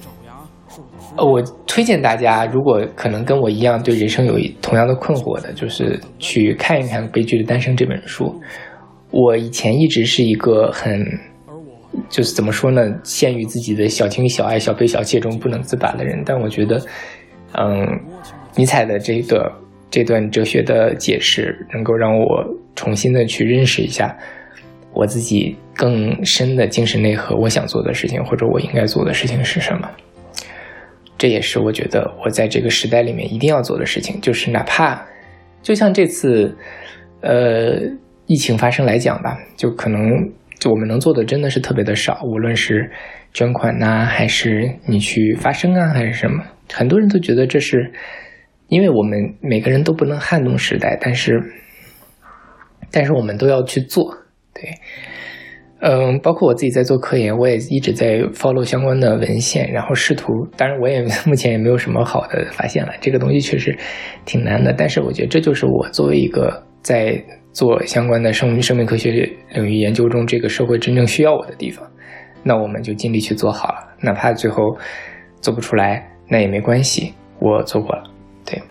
呃，我推荐大家，如果可能跟我一样对人生有同样的困惑的，就是去看一看《悲剧的诞生》这本书。我以前一直是一个很。就是怎么说呢？陷于自己的小情小爱、小悲小气中不能自拔的人。但我觉得，嗯，尼采的这个这段哲学的解释，能够让我重新的去认识一下我自己更深的精神内核。我想做的事情，或者我应该做的事情是什么？这也是我觉得我在这个时代里面一定要做的事情。就是哪怕就像这次，呃，疫情发生来讲吧，就可能。就我们能做的真的是特别的少，无论是捐款呐，还是你去发声啊，还是什么，很多人都觉得这是，因为我们每个人都不能撼动时代，但是但是我们都要去做，对。嗯，包括我自己在做科研，我也一直在 follow 相关的文献，然后试图，当然我也 *laughs* 目前也没有什么好的发现了。这个东西确实挺难的，但是我觉得这就是我作为一个在做相关的生生命科学领域研究中，这个社会真正需要我的地方。那我们就尽力去做好了，哪怕最后做不出来，那也没关系，我做过了。对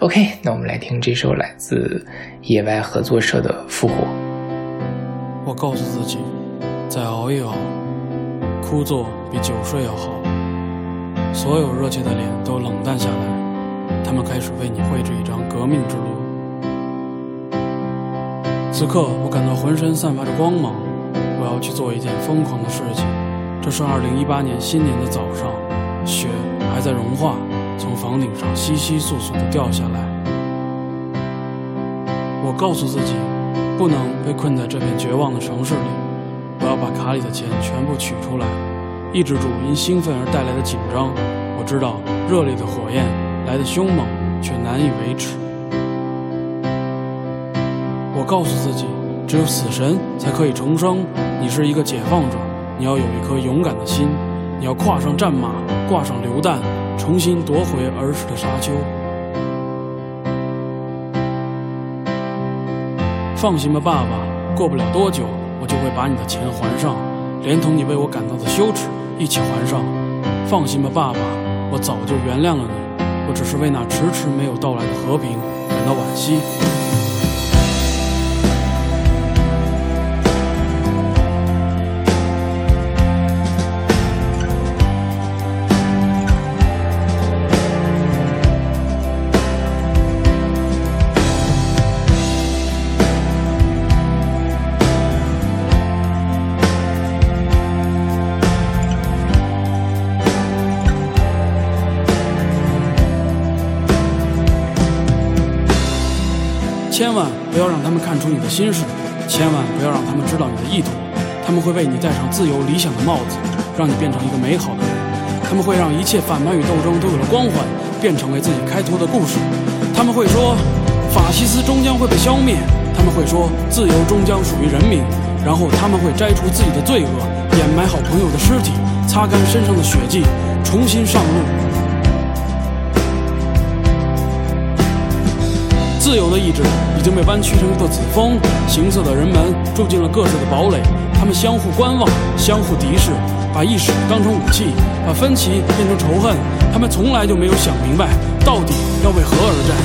，OK，那我们来听这首来自野外合作社的《复活》。我告诉自己，再熬一熬，枯坐比久睡要好。所有热切的脸都冷淡下来，他们开始为你绘制一张革命之路。此刻，我感到浑身散发着光芒。我要去做一件疯狂的事情。这是2018年新年的早上，雪还在融化，从房顶上稀稀簌簌地掉下来。我告诉自己。不能被困在这片绝望的城市里，我要把卡里的钱全部取出来，抑制住因兴奋而带来的紧张。我知道热烈的火焰来得凶猛，却难以维持。我告诉自己，只有死神才可以重生。你是一个解放者，你要有一颗勇敢的心，你要跨上战马，挂上榴弹，重新夺回儿时的沙丘。放心吧，爸爸，过不了多久，我就会把你的钱还上，连同你为我感到的羞耻一起还上。放心吧，爸爸，我早就原谅了你，我只是为那迟迟没有到来的和平感到惋惜。他们看出你的心事，千万不要让他们知道你的意图。他们会为你戴上自由理想的帽子，让你变成一个美好的人。他们会让一切反叛与斗争都有了光环，变成为自己开脱的故事。他们会说，法西斯终将会被消灭。他们会说，自由终将属于人民。然后他们会摘除自己的罪恶，掩埋好朋友的尸体，擦干身上的血迹，重新上路。自由的意志已经被弯曲成一座子峰，行色的人们住进了各自的堡垒，他们相互观望，相互敌视，把意识当成武器，把分歧变成仇恨。他们从来就没有想明白，到底要为何而战？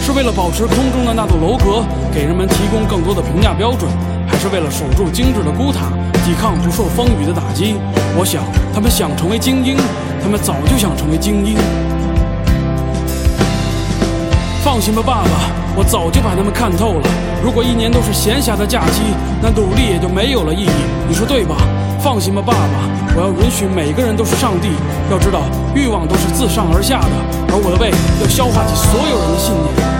是为了保持空中的那座楼阁，给人们提供更多的评价标准，还是为了守住精致的孤塔，抵抗不受风雨的打击？我想，他们想成为精英，他们早就想成为精英。放心吧，爸爸，我早就把他们看透了。如果一年都是闲暇的假期，那努力也就没有了意义。你说对吧？放心吧，爸爸，我要允许每个人都是上帝。要知道，欲望都是自上而下的，而我的胃要消化起所有人的信念。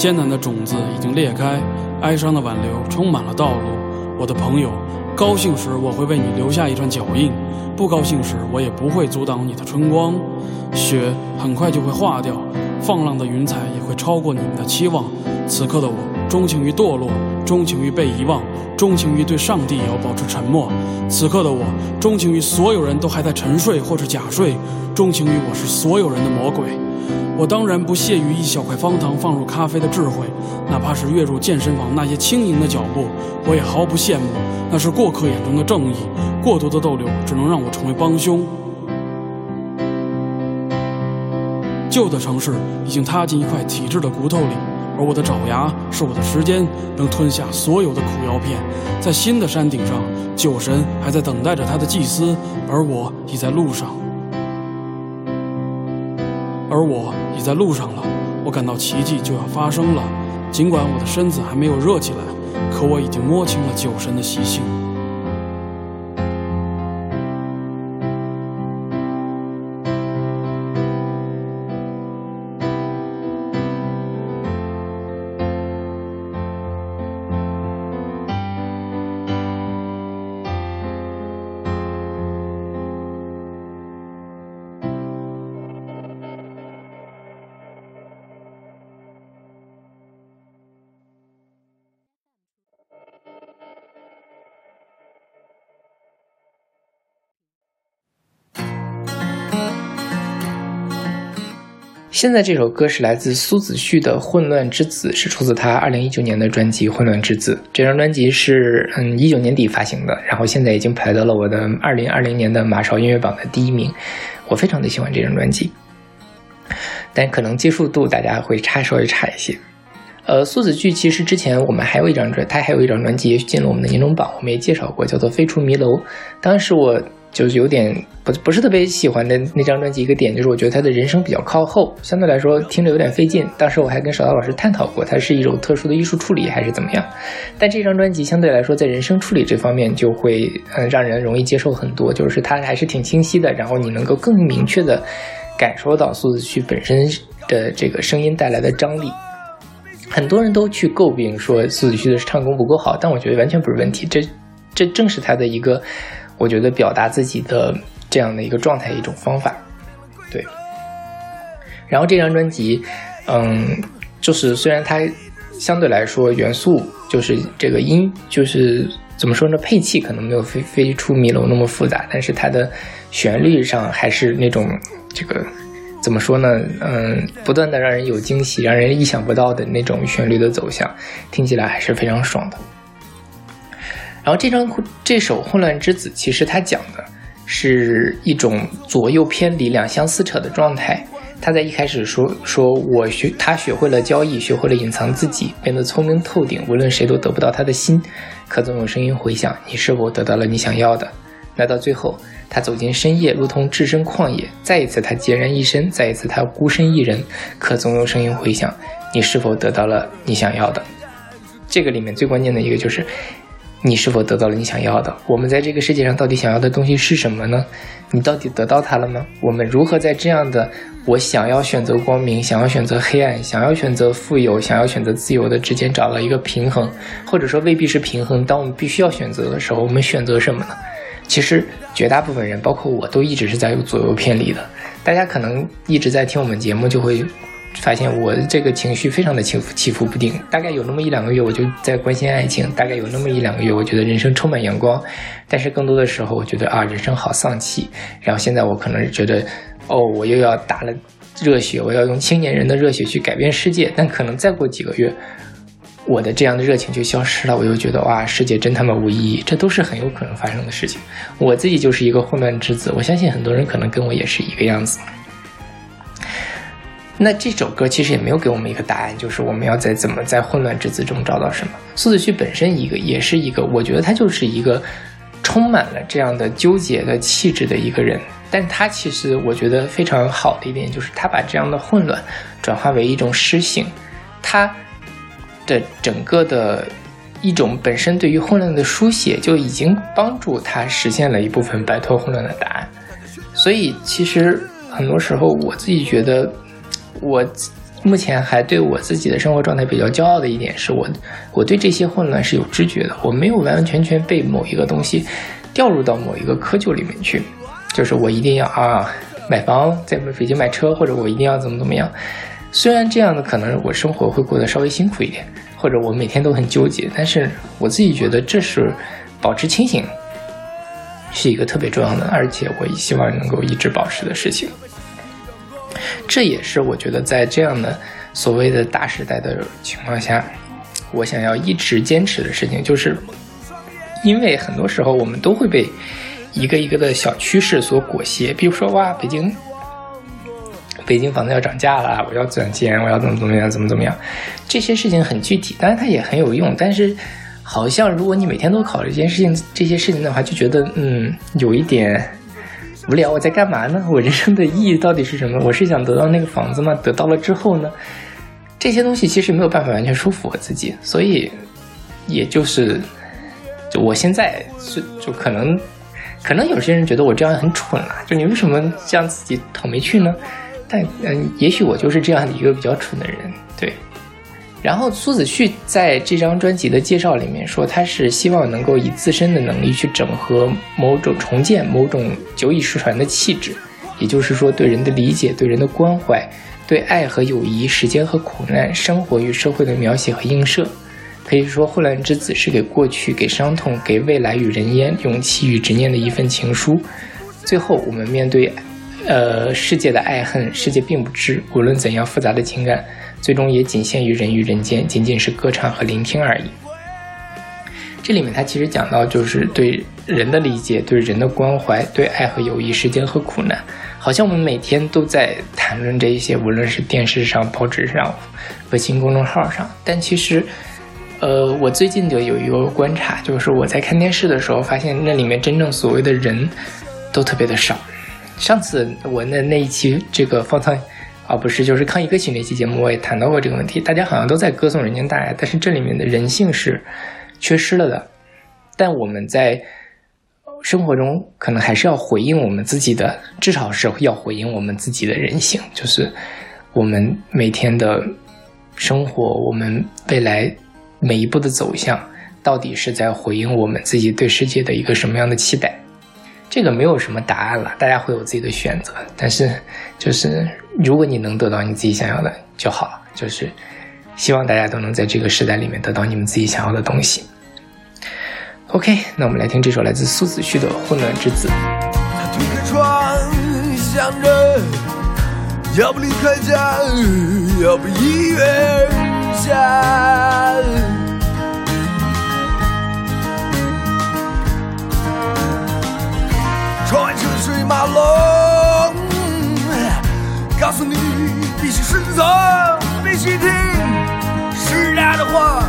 艰难的种子已经裂开，哀伤的挽留充满了道路。我的朋友，高兴时我会为你留下一串脚印，不高兴时我也不会阻挡你的春光。雪很快就会化掉，放浪的云彩也会超过你们的期望。此刻的我，钟情于堕落，钟情于被遗忘，钟情于对上帝也要保持沉默。此刻的我，钟情于所有人都还在沉睡或者假睡，钟情于我是所有人的魔鬼。我当然不屑于一小块方糖放入咖啡的智慧，哪怕是跃入健身房那些轻盈的脚步，我也毫不羡慕。那是过客眼中的正义，过多的逗留只能让我成为帮凶。旧的城市已经踏进一块体制的骨头里，而我的爪牙是我的时间，能吞下所有的苦药片。在新的山顶上，酒神还在等待着他的祭司，而我已在路上。而我已在路上了，我感到奇迹就要发生了。尽管我的身子还没有热起来，可我已经摸清了酒神的习性。现在这首歌是来自苏子旭的《混乱之子》，是出自他二零一九年的专辑《混乱之子》。这张专辑是嗯一九年底发行的，然后现在已经排到了我的二零二零年的马勺音乐榜的第一名。我非常的喜欢这张专辑，但可能接受度大家会差稍微差一些。呃，苏子旭其实之前我们还有一张专，他还有一张专辑进了我们的年终榜，我们也介绍过，叫做《飞出迷楼》。当时我。就是有点不不是特别喜欢的那张专辑，一个点就是我觉得他的人声比较靠后，相对来说听着有点费劲。当时我还跟邵涛老师探讨过，它是一种特殊的艺术处理还是怎么样。但这张专辑相对来说在人声处理这方面就会嗯让人容易接受很多，就是它还是挺清晰的，然后你能够更明确的感受到苏子旭本身的这个声音带来的张力。很多人都去诟病说苏子旭的唱功不够好，但我觉得完全不是问题，*laughs* 这这正是他的一个。我觉得表达自己的这样的一个状态一种方法，对。然后这张专辑，嗯，就是虽然它相对来说元素就是这个音，就是怎么说呢，配器可能没有飞飞出迷楼那么复杂，但是它的旋律上还是那种这个怎么说呢，嗯，不断的让人有惊喜，让人意想不到的那种旋律的走向，听起来还是非常爽的。然后这张这首《混乱之子》，其实它讲的是一种左右偏离、两相撕扯的状态。他在一开始说：“说我学他学会了交易，学会了隐藏自己，变得聪明透顶，无论谁都得不到他的心。可总有声音回响，你是否得到了你想要的？”来到最后，他走进深夜，如同置身旷野。再一次，他孑然一身；再一次，他孤身一人。可总有声音回响，你是否得到了你想要的？这个里面最关键的一个就是。你是否得到了你想要的？我们在这个世界上到底想要的东西是什么呢？你到底得到它了吗？我们如何在这样的我想要选择光明，想要选择黑暗，想要选择富有，想要选择自由的之间找到一个平衡？或者说未必是平衡。当我们必须要选择的时候，我们选择什么呢？其实绝大部分人，包括我都一直是在左右偏离的。大家可能一直在听我们节目，就会。发现我这个情绪非常的起伏起伏不定，大概有那么一两个月我就在关心爱情，大概有那么一两个月我觉得人生充满阳光，但是更多的时候我觉得啊人生好丧气，然后现在我可能觉得哦我又要打了热血，我要用青年人的热血去改变世界，但可能再过几个月，我的这样的热情就消失了，我又觉得哇世界真他妈无意义，这都是很有可能发生的事情。我自己就是一个混乱之子，我相信很多人可能跟我也是一个样子。那这首歌其实也没有给我们一个答案，就是我们要在怎么在混乱之子中找到什么。苏子旭本身一个也是一个，我觉得他就是一个充满了这样的纠结的气质的一个人。但他其实我觉得非常好的一点就是他把这样的混乱转化为一种诗性，他的整个的一种本身对于混乱的书写就已经帮助他实现了一部分摆脱混乱的答案。所以其实很多时候我自己觉得。我目前还对我自己的生活状态比较骄傲的一点是我，我对这些混乱是有知觉的，我没有完完全全被某一个东西掉入到某一个窠臼里面去，就是我一定要啊买房在北京买车，或者我一定要怎么怎么样。虽然这样的可能我生活会过得稍微辛苦一点，或者我每天都很纠结，但是我自己觉得这是保持清醒是一个特别重要的，而且我希望能够一直保持的事情。这也是我觉得在这样的所谓的大时代的情况下，我想要一直坚持的事情，就是因为很多时候我们都会被一个一个的小趋势所裹挟，比如说哇，北京。北京房子要涨价了，我要赚钱，我要怎么怎么样，怎么怎么样，这些事情很具体，当然它也很有用。但是，好像如果你每天都考虑这件事情、这些事情的话，就觉得嗯，有一点无聊。我在干嘛呢？我人生的意义到底是什么？*laughs* 我是想得到那个房子吗？得到了之后呢？这些东西其实没有办法完全说服我自己，所以，也就是，就我现在是就可能，可能有些人觉得我这样很蠢啊，就你为什么这样自己讨没趣呢？但嗯，也许我就是这样的一个比较蠢的人，对。然后苏子旭在这张专辑的介绍里面说，他是希望能够以自身的能力去整合某种重建某种久已失传的气质，也就是说，对人的理解、对人的关怀、对爱和友谊、时间和苦难、生活与社会的描写和映射。可以说，《混乱之子》是给过去、给伤痛、给未来与人烟勇气与执念的一份情书。最后，我们面对。呃，世界的爱恨，世界并不知。无论怎样复杂的情感，最终也仅限于人与人间，仅仅是歌唱和聆听而已。这里面他其实讲到，就是对人的理解，对人的关怀，对爱和友谊，时间和苦难。好像我们每天都在谈论这一些，无论是电视上、报纸上、微信公众号上。但其实，呃，我最近就有一个观察，就是我在看电视的时候，发现那里面真正所谓的人都特别的少。上次我那那一期这个方舱，啊不是，就是抗议歌曲那期节目，我也谈到过这个问题。大家好像都在歌颂人间大爱，但是这里面的人性是缺失了的。但我们在生活中可能还是要回应我们自己的，至少是要回应我们自己的人性，就是我们每天的生活，我们未来每一步的走向，到底是在回应我们自己对世界的一个什么样的期待。这个没有什么答案了，大家会有自己的选择。但是，就是如果你能得到你自己想要的就好了。就是希望大家都能在这个时代里面得到你们自己想要的东西。OK，那我们来听这首来自苏子旭的《混乱之子》。推开窗，想着要不离开家，要不医院下。窗外车水马龙，告诉你必须顺从，必须听时代的话。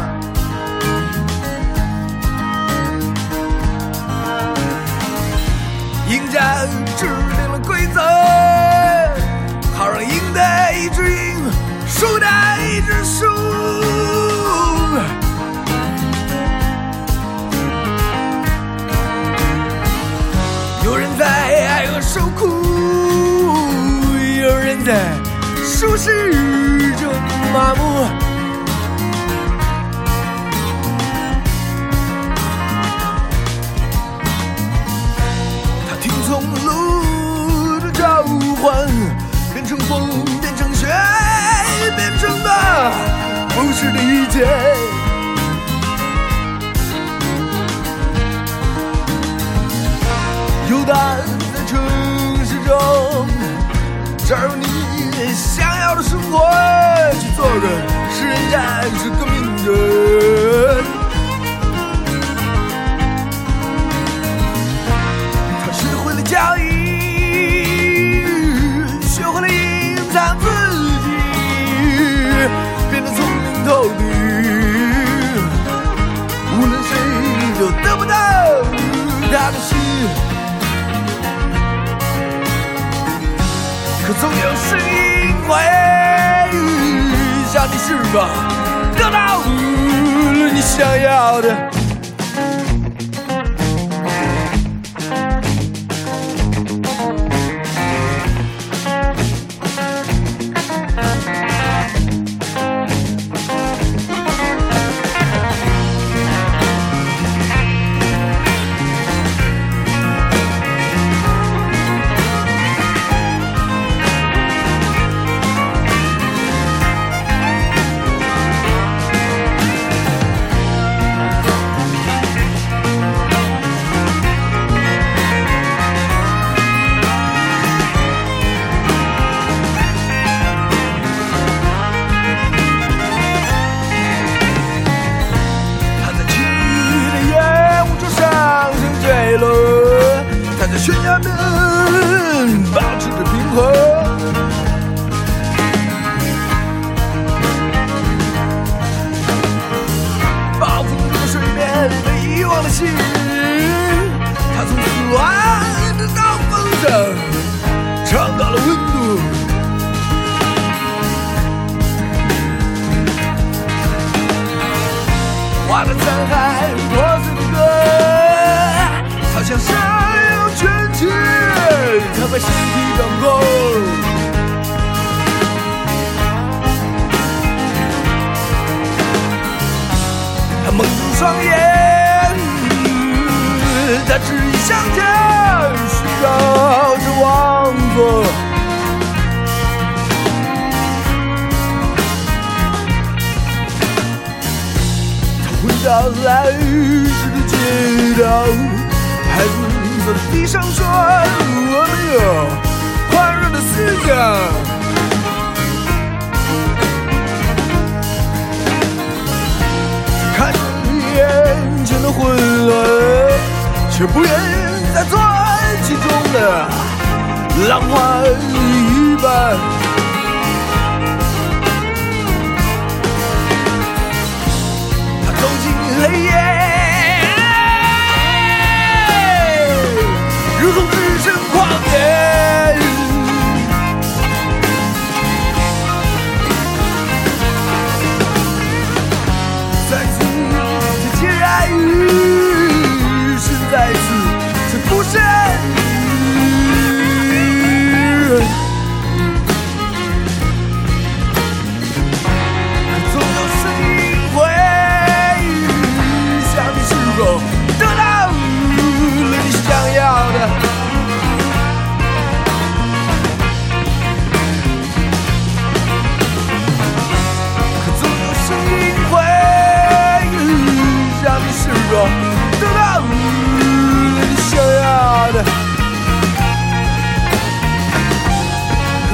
赢家制定了规则，好让赢的一直赢，输的一直输。在爱和受苦，有人在舒适中麻木。他听从路的召唤，变成风，变成雪，变成的不是理解。孤单在城市中，找你想要的生活，去做个是人战士革命者。他学会了交易，学会了隐藏自己，变得聪明透顶。总有声音会向你是吧，得到了你想要的。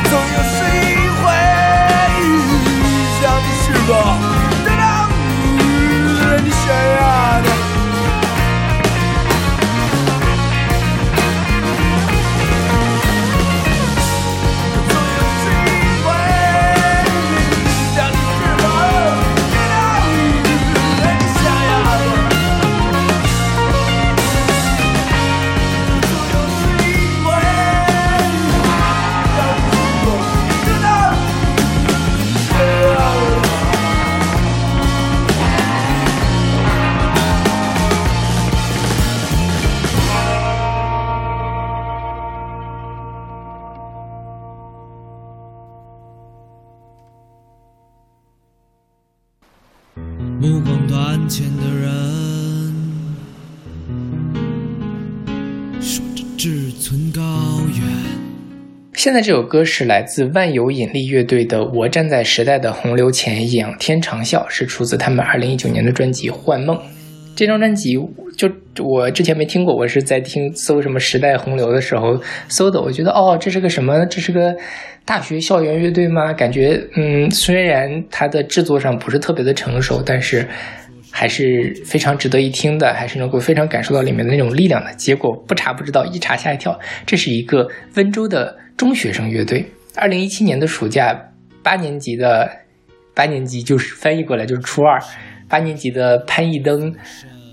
总有谁会让你失落，得到你现在这首歌是来自万有引力乐队的《我站在时代的洪流前，仰天长啸》，是出自他们2019年的专辑《幻梦》。这张专辑就我之前没听过，我是在听搜什么时代洪流的时候搜的。我觉得哦，这是个什么？这是个大学校园乐队吗？感觉嗯，虽然它的制作上不是特别的成熟，但是还是非常值得一听的，还是能够非常感受到里面的那种力量的。结果不查不知道，一查吓一跳，这是一个温州的中学生乐队。二零一七年的暑假，八年级的八年级就是翻译过来就是初二，八年级的潘一登，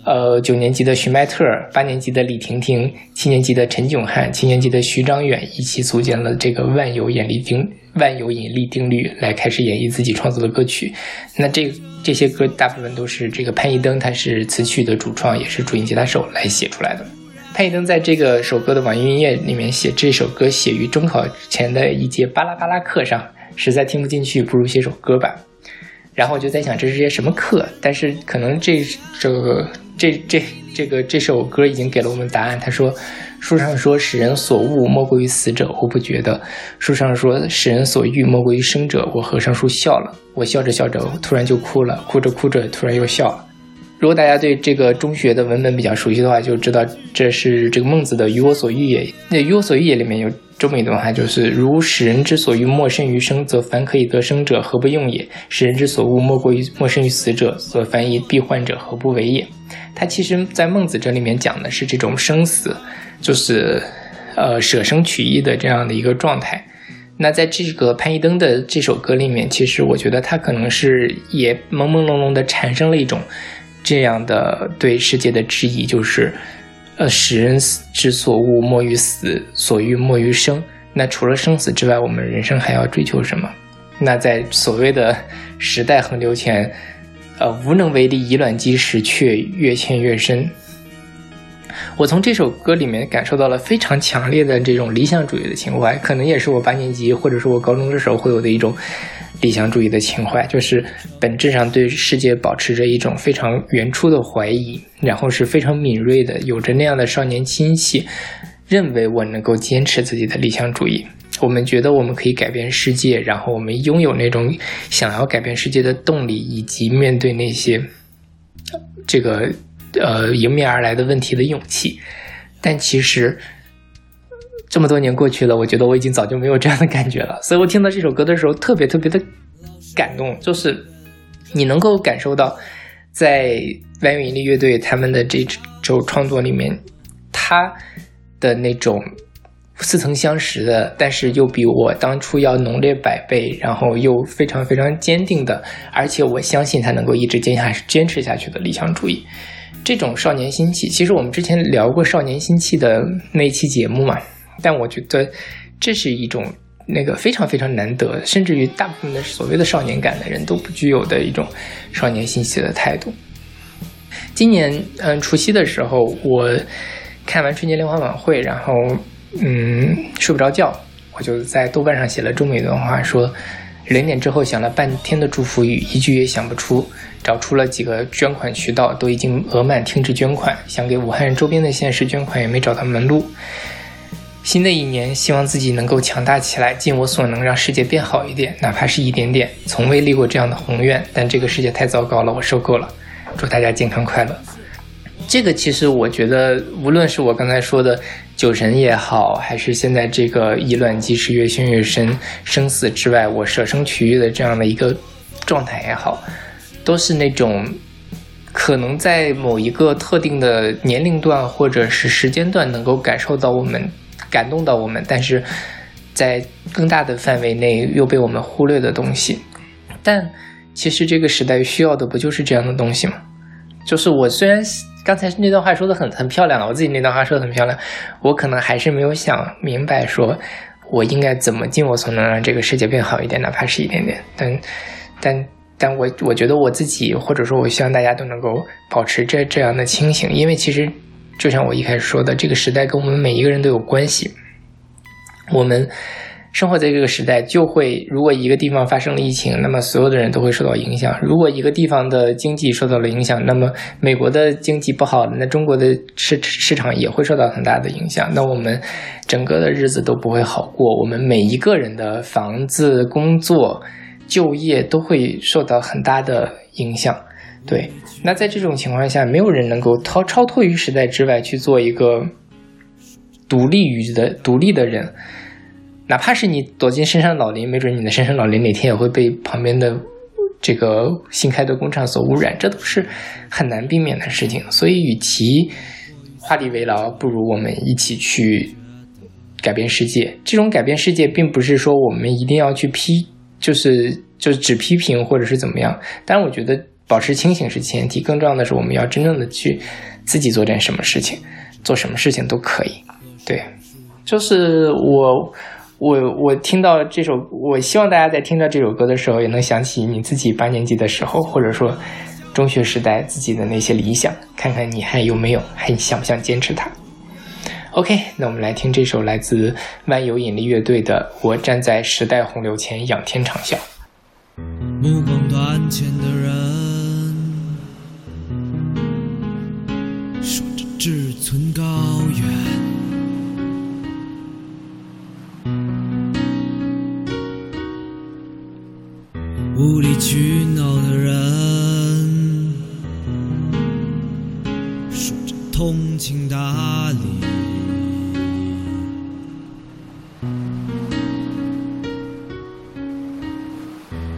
呃，九年级的徐迈特，八年级的李婷婷，七年级的陈炯汉，七年级的徐张远一起组建了这个万有引力定万有引力定律，来开始演绎自己创作的歌曲。那这这些歌大部分都是这个潘一登，他是词曲的主创，也是主音吉他手来写出来的。潘一登在这个首歌的网易云音乐里面写这首歌写于中考前的一节巴拉巴拉课上，实在听不进去，不如写首歌吧。然后我就在想这是些什么课，但是可能这这个这这这个这首歌已经给了我们答案。他说，书上说使人所恶莫过于死者，我不觉得；书上说使人所欲莫过于生者，我合上书笑了。我笑着笑着突然就哭了，哭着哭着突然又笑了。如果大家对这个中学的文本比较熟悉的话，就知道这是这个孟子的“于我所欲也”。那“于我所欲也”里面有这么一段话，就是“如使人之所欲莫甚于生，则凡可以得生者，何不用也？使人之所恶莫过于莫甚于死者，则凡以必患者，何不为也？”他其实，在孟子这里面讲的是这种生死，就是呃舍生取义的这样的一个状态。那在这个潘一登的这首歌里面，其实我觉得他可能是也朦朦胧胧的产生了一种。这样的对世界的质疑，就是，呃，使人之所恶莫于死，所欲莫于生。那除了生死之外，我们人生还要追求什么？那在所谓的时代洪流前，呃，无能为力，以卵击石，却越陷越深。我从这首歌里面感受到了非常强烈的这种理想主义的情怀，可能也是我八年级或者是我高中的时候会有的一种理想主义的情怀，就是本质上对世界保持着一种非常原初的怀疑，然后是非常敏锐的，有着那样的少年心气，认为我能够坚持自己的理想主义。我们觉得我们可以改变世界，然后我们拥有那种想要改变世界的动力，以及面对那些这个呃迎面而来的问题的勇气。但其实这么多年过去了，我觉得我已经早就没有这样的感觉了。所以我听到这首歌的时候，特别特别的感动，就是你能够感受到，在万有引力乐队他们的这首创作里面，他的那种。似曾相识的，但是又比我当初要浓烈百倍，然后又非常非常坚定的，而且我相信他能够一直坚下坚持下去的理想主义，这种少年心气。其实我们之前聊过少年心气的那期节目嘛，但我觉得这是一种那个非常非常难得，甚至于大部分的所谓的少年感的人都不具有的一种少年心气的态度。今年嗯除夕的时候，我看完春节联欢晚会，然后。嗯，睡不着觉，我就在豆瓣上写了这么一段话，说零点之后想了半天的祝福语，一句也想不出，找出了几个捐款渠道，都已经额满停止捐款，想给武汉周边的县市捐款也没找到门路。新的一年，希望自己能够强大起来，尽我所能让世界变好一点，哪怕是一点点。从未立过这样的宏愿，但这个世界太糟糕了，我受够了。祝大家健康快乐。这个其实我觉得，无论是我刚才说的酒神也好，还是现在这个以卵击石越陷越深，生死之外我舍生取义的这样的一个状态也好，都是那种可能在某一个特定的年龄段或者是时间段能够感受到我们、感动到我们，但是在更大的范围内又被我们忽略的东西。但其实这个时代需要的不就是这样的东西吗？就是我虽然。刚才那段话说的很很漂亮了，我自己那段话说的很漂亮，我可能还是没有想明白，说我应该怎么尽我所能让这个世界变好一点，哪怕是一点点。但，但，但我我觉得我自己，或者说我希望大家都能够保持这这样的清醒，因为其实就像我一开始说的，这个时代跟我们每一个人都有关系，我们。生活在这个时代，就会如果一个地方发生了疫情，那么所有的人都会受到影响；如果一个地方的经济受到了影响，那么美国的经济不好，那中国的市市场也会受到很大的影响。那我们整个的日子都不会好过，我们每一个人的房子、工作、就业都会受到很大的影响。对，那在这种情况下，没有人能够超超脱于时代之外去做一个独立于的独立的人。哪怕是你躲进深山老林，没准你的深山老林哪天也会被旁边的这个新开的工厂所污染，这都是很难避免的事情。所以，与其画地为牢，不如我们一起去改变世界。这种改变世界，并不是说我们一定要去批，就是就只批评或者是怎么样。但我觉得保持清醒是前提，更重要的是我们要真正的去自己做点什么事情，做什么事情都可以。对，就是我。我我听到这首，我希望大家在听到这首歌的时候，也能想起你自己八年级的时候，或者说中学时代自己的那些理想，看看你还有没有，还想不想坚持它？OK，那我们来听这首来自万有引力乐队的《我站在时代洪流前仰天长啸》。目光短浅的人，志存高远。无理取闹的人，说着通情达理。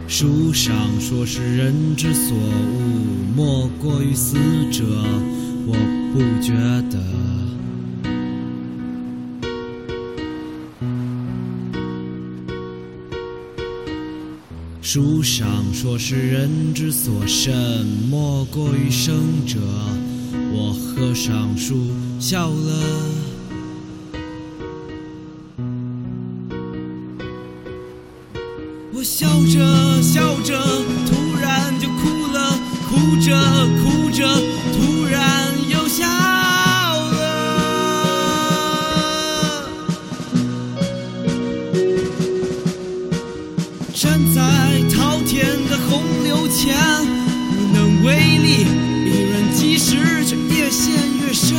书上说是人之所恶，莫过于死者。我不觉得。书上说是人之所甚，莫过于生者。我合上书，笑了。我笑着笑着，突然就哭了，哭哭着哭着，无能为力，一人计时却越陷越深。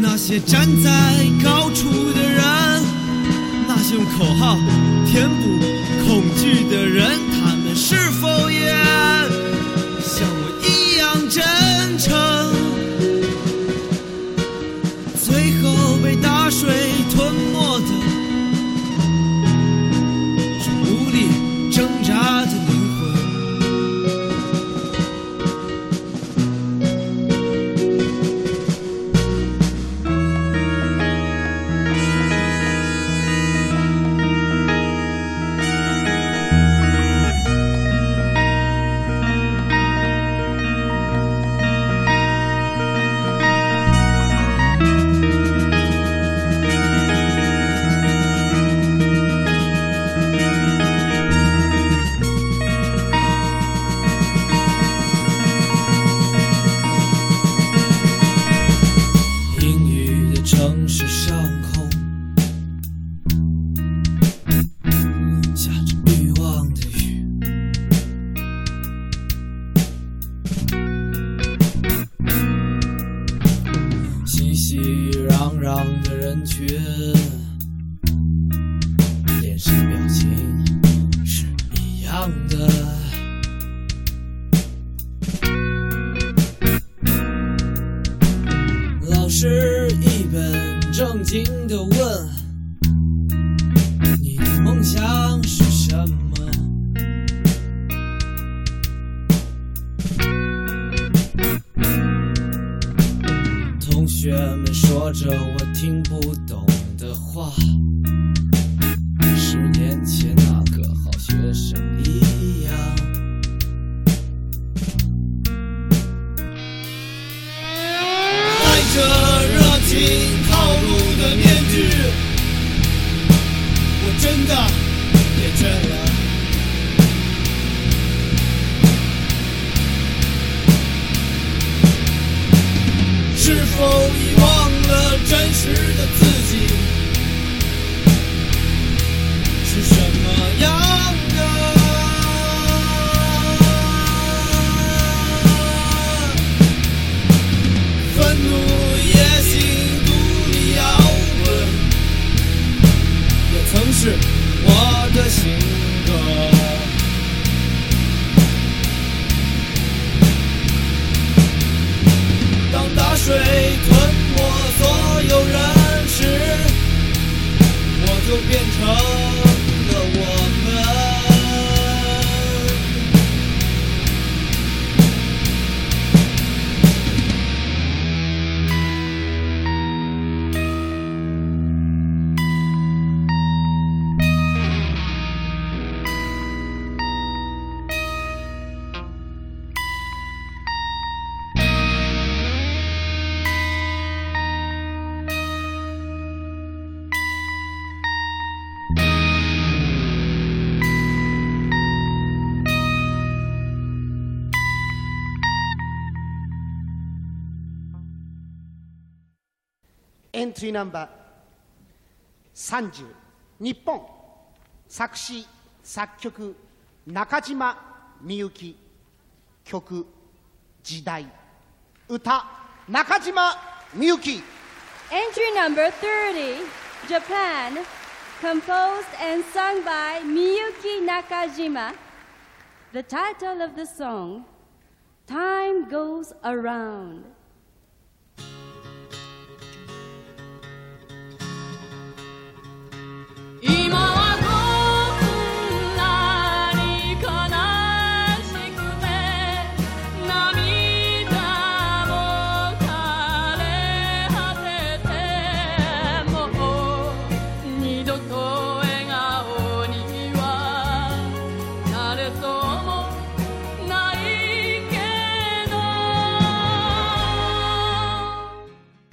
那些站在高处的人，那些用口号填补恐惧的人，着热情套路的面具，我真的厌倦了。是否是我的性格。当大水吞没所有人时，我就变成エントリーナンバー30日本作詞作曲中島みゆき曲時代歌中島みゆき Entry number 30, Japan, composed and sung by Miyuki Nakajima. The title of the song, Time Goes Around.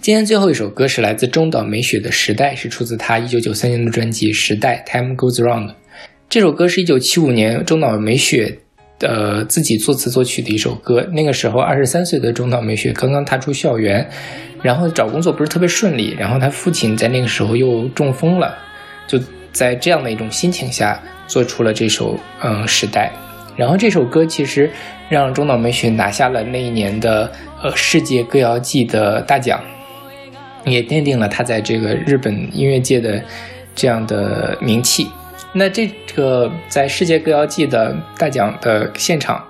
今天最后一首歌是来自中岛美雪的《时代》，是出自她1993年的专辑《时代 Time Goes Round》。这首歌是一九七五年中岛美雪呃自己作词作曲的一首歌。那个时候二十三岁的中岛美雪刚刚踏出校园，然后找工作不是特别顺利，然后她父亲在那个时候又中风了，就在这样的一种心情下做出了这首嗯《时代》。然后这首歌其实让中岛美雪拿下了那一年的呃世界歌谣季的大奖，也奠定了他在这个日本音乐界的这样的名气。那这个在世界歌谣季的大奖的现场，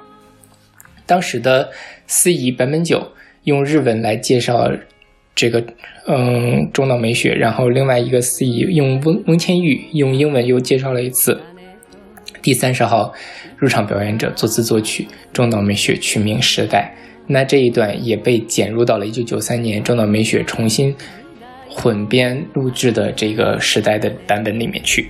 当时的司仪坂本九用日文来介绍这个嗯中岛美雪，然后另外一个司仪用翁翁千玉用英文又介绍了一次。第三十号入场表演者作词作曲中岛美雪，取名《时代》。那这一段也被剪入到了1993年中岛美雪重新混编录制的这个《时代》的版本里面去。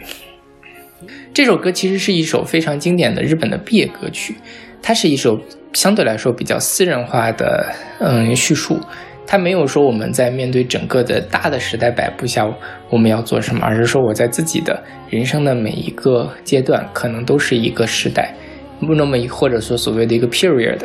这首歌其实是一首非常经典的日本的毕业歌曲，它是一首相对来说比较私人化的嗯叙述，它没有说我们在面对整个的大的时代摆布下我们要做什么，而是说我在自己的人生的每一个阶段可能都是一个时代，那么或者说所谓的一个 period，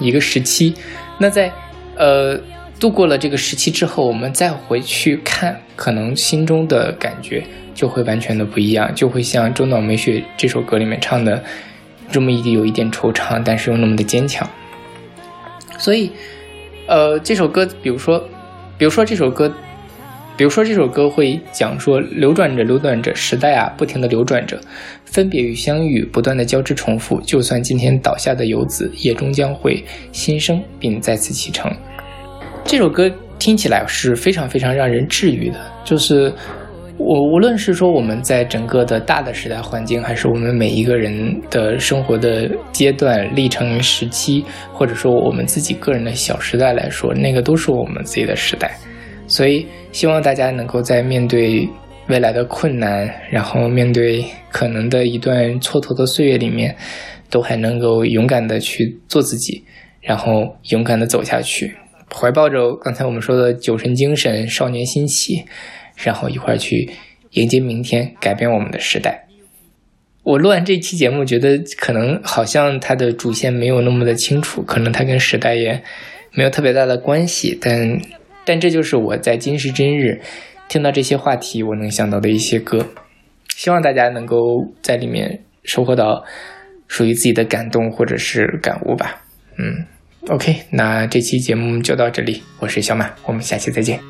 一个时期。那在呃度过了这个时期之后，我们再回去看，可能心中的感觉。就会完全的不一样，就会像中岛美雪这首歌里面唱的，这么一点有一点惆怅，但是又那么的坚强。所以，呃，这首歌，比如说，比如说这首歌，比如说这首歌会讲说，流转着，流转着，时代啊，不停的流转着，分别与相遇，不断的交织重复。就算今天倒下的游子，也终将会新生，并再次启程。这首歌听起来是非常非常让人治愈的，就是。我无论是说我们在整个的大的时代环境，还是我们每一个人的生活的阶段历程时期，或者说我们自己个人的小时代来说，那个都是我们自己的时代。所以希望大家能够在面对未来的困难，然后面对可能的一段蹉跎的岁月里面，都还能够勇敢的去做自己，然后勇敢的走下去，怀抱着刚才我们说的酒神精神、少年兴起。然后一块儿去迎接明天，改变我们的时代。我录完这期节目，觉得可能好像它的主线没有那么的清楚，可能它跟时代也没有特别大的关系。但但这就是我在今时今日听到这些话题，我能想到的一些歌。希望大家能够在里面收获到属于自己的感动或者是感悟吧。嗯，OK，那这期节目就到这里，我是小满，我们下期再见。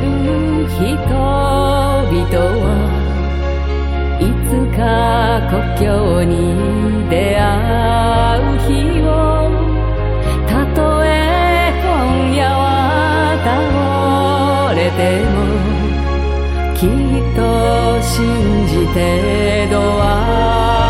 る人々はいつか故郷に出会う日を。たとえ今夜は倒れてもきっと信じてドア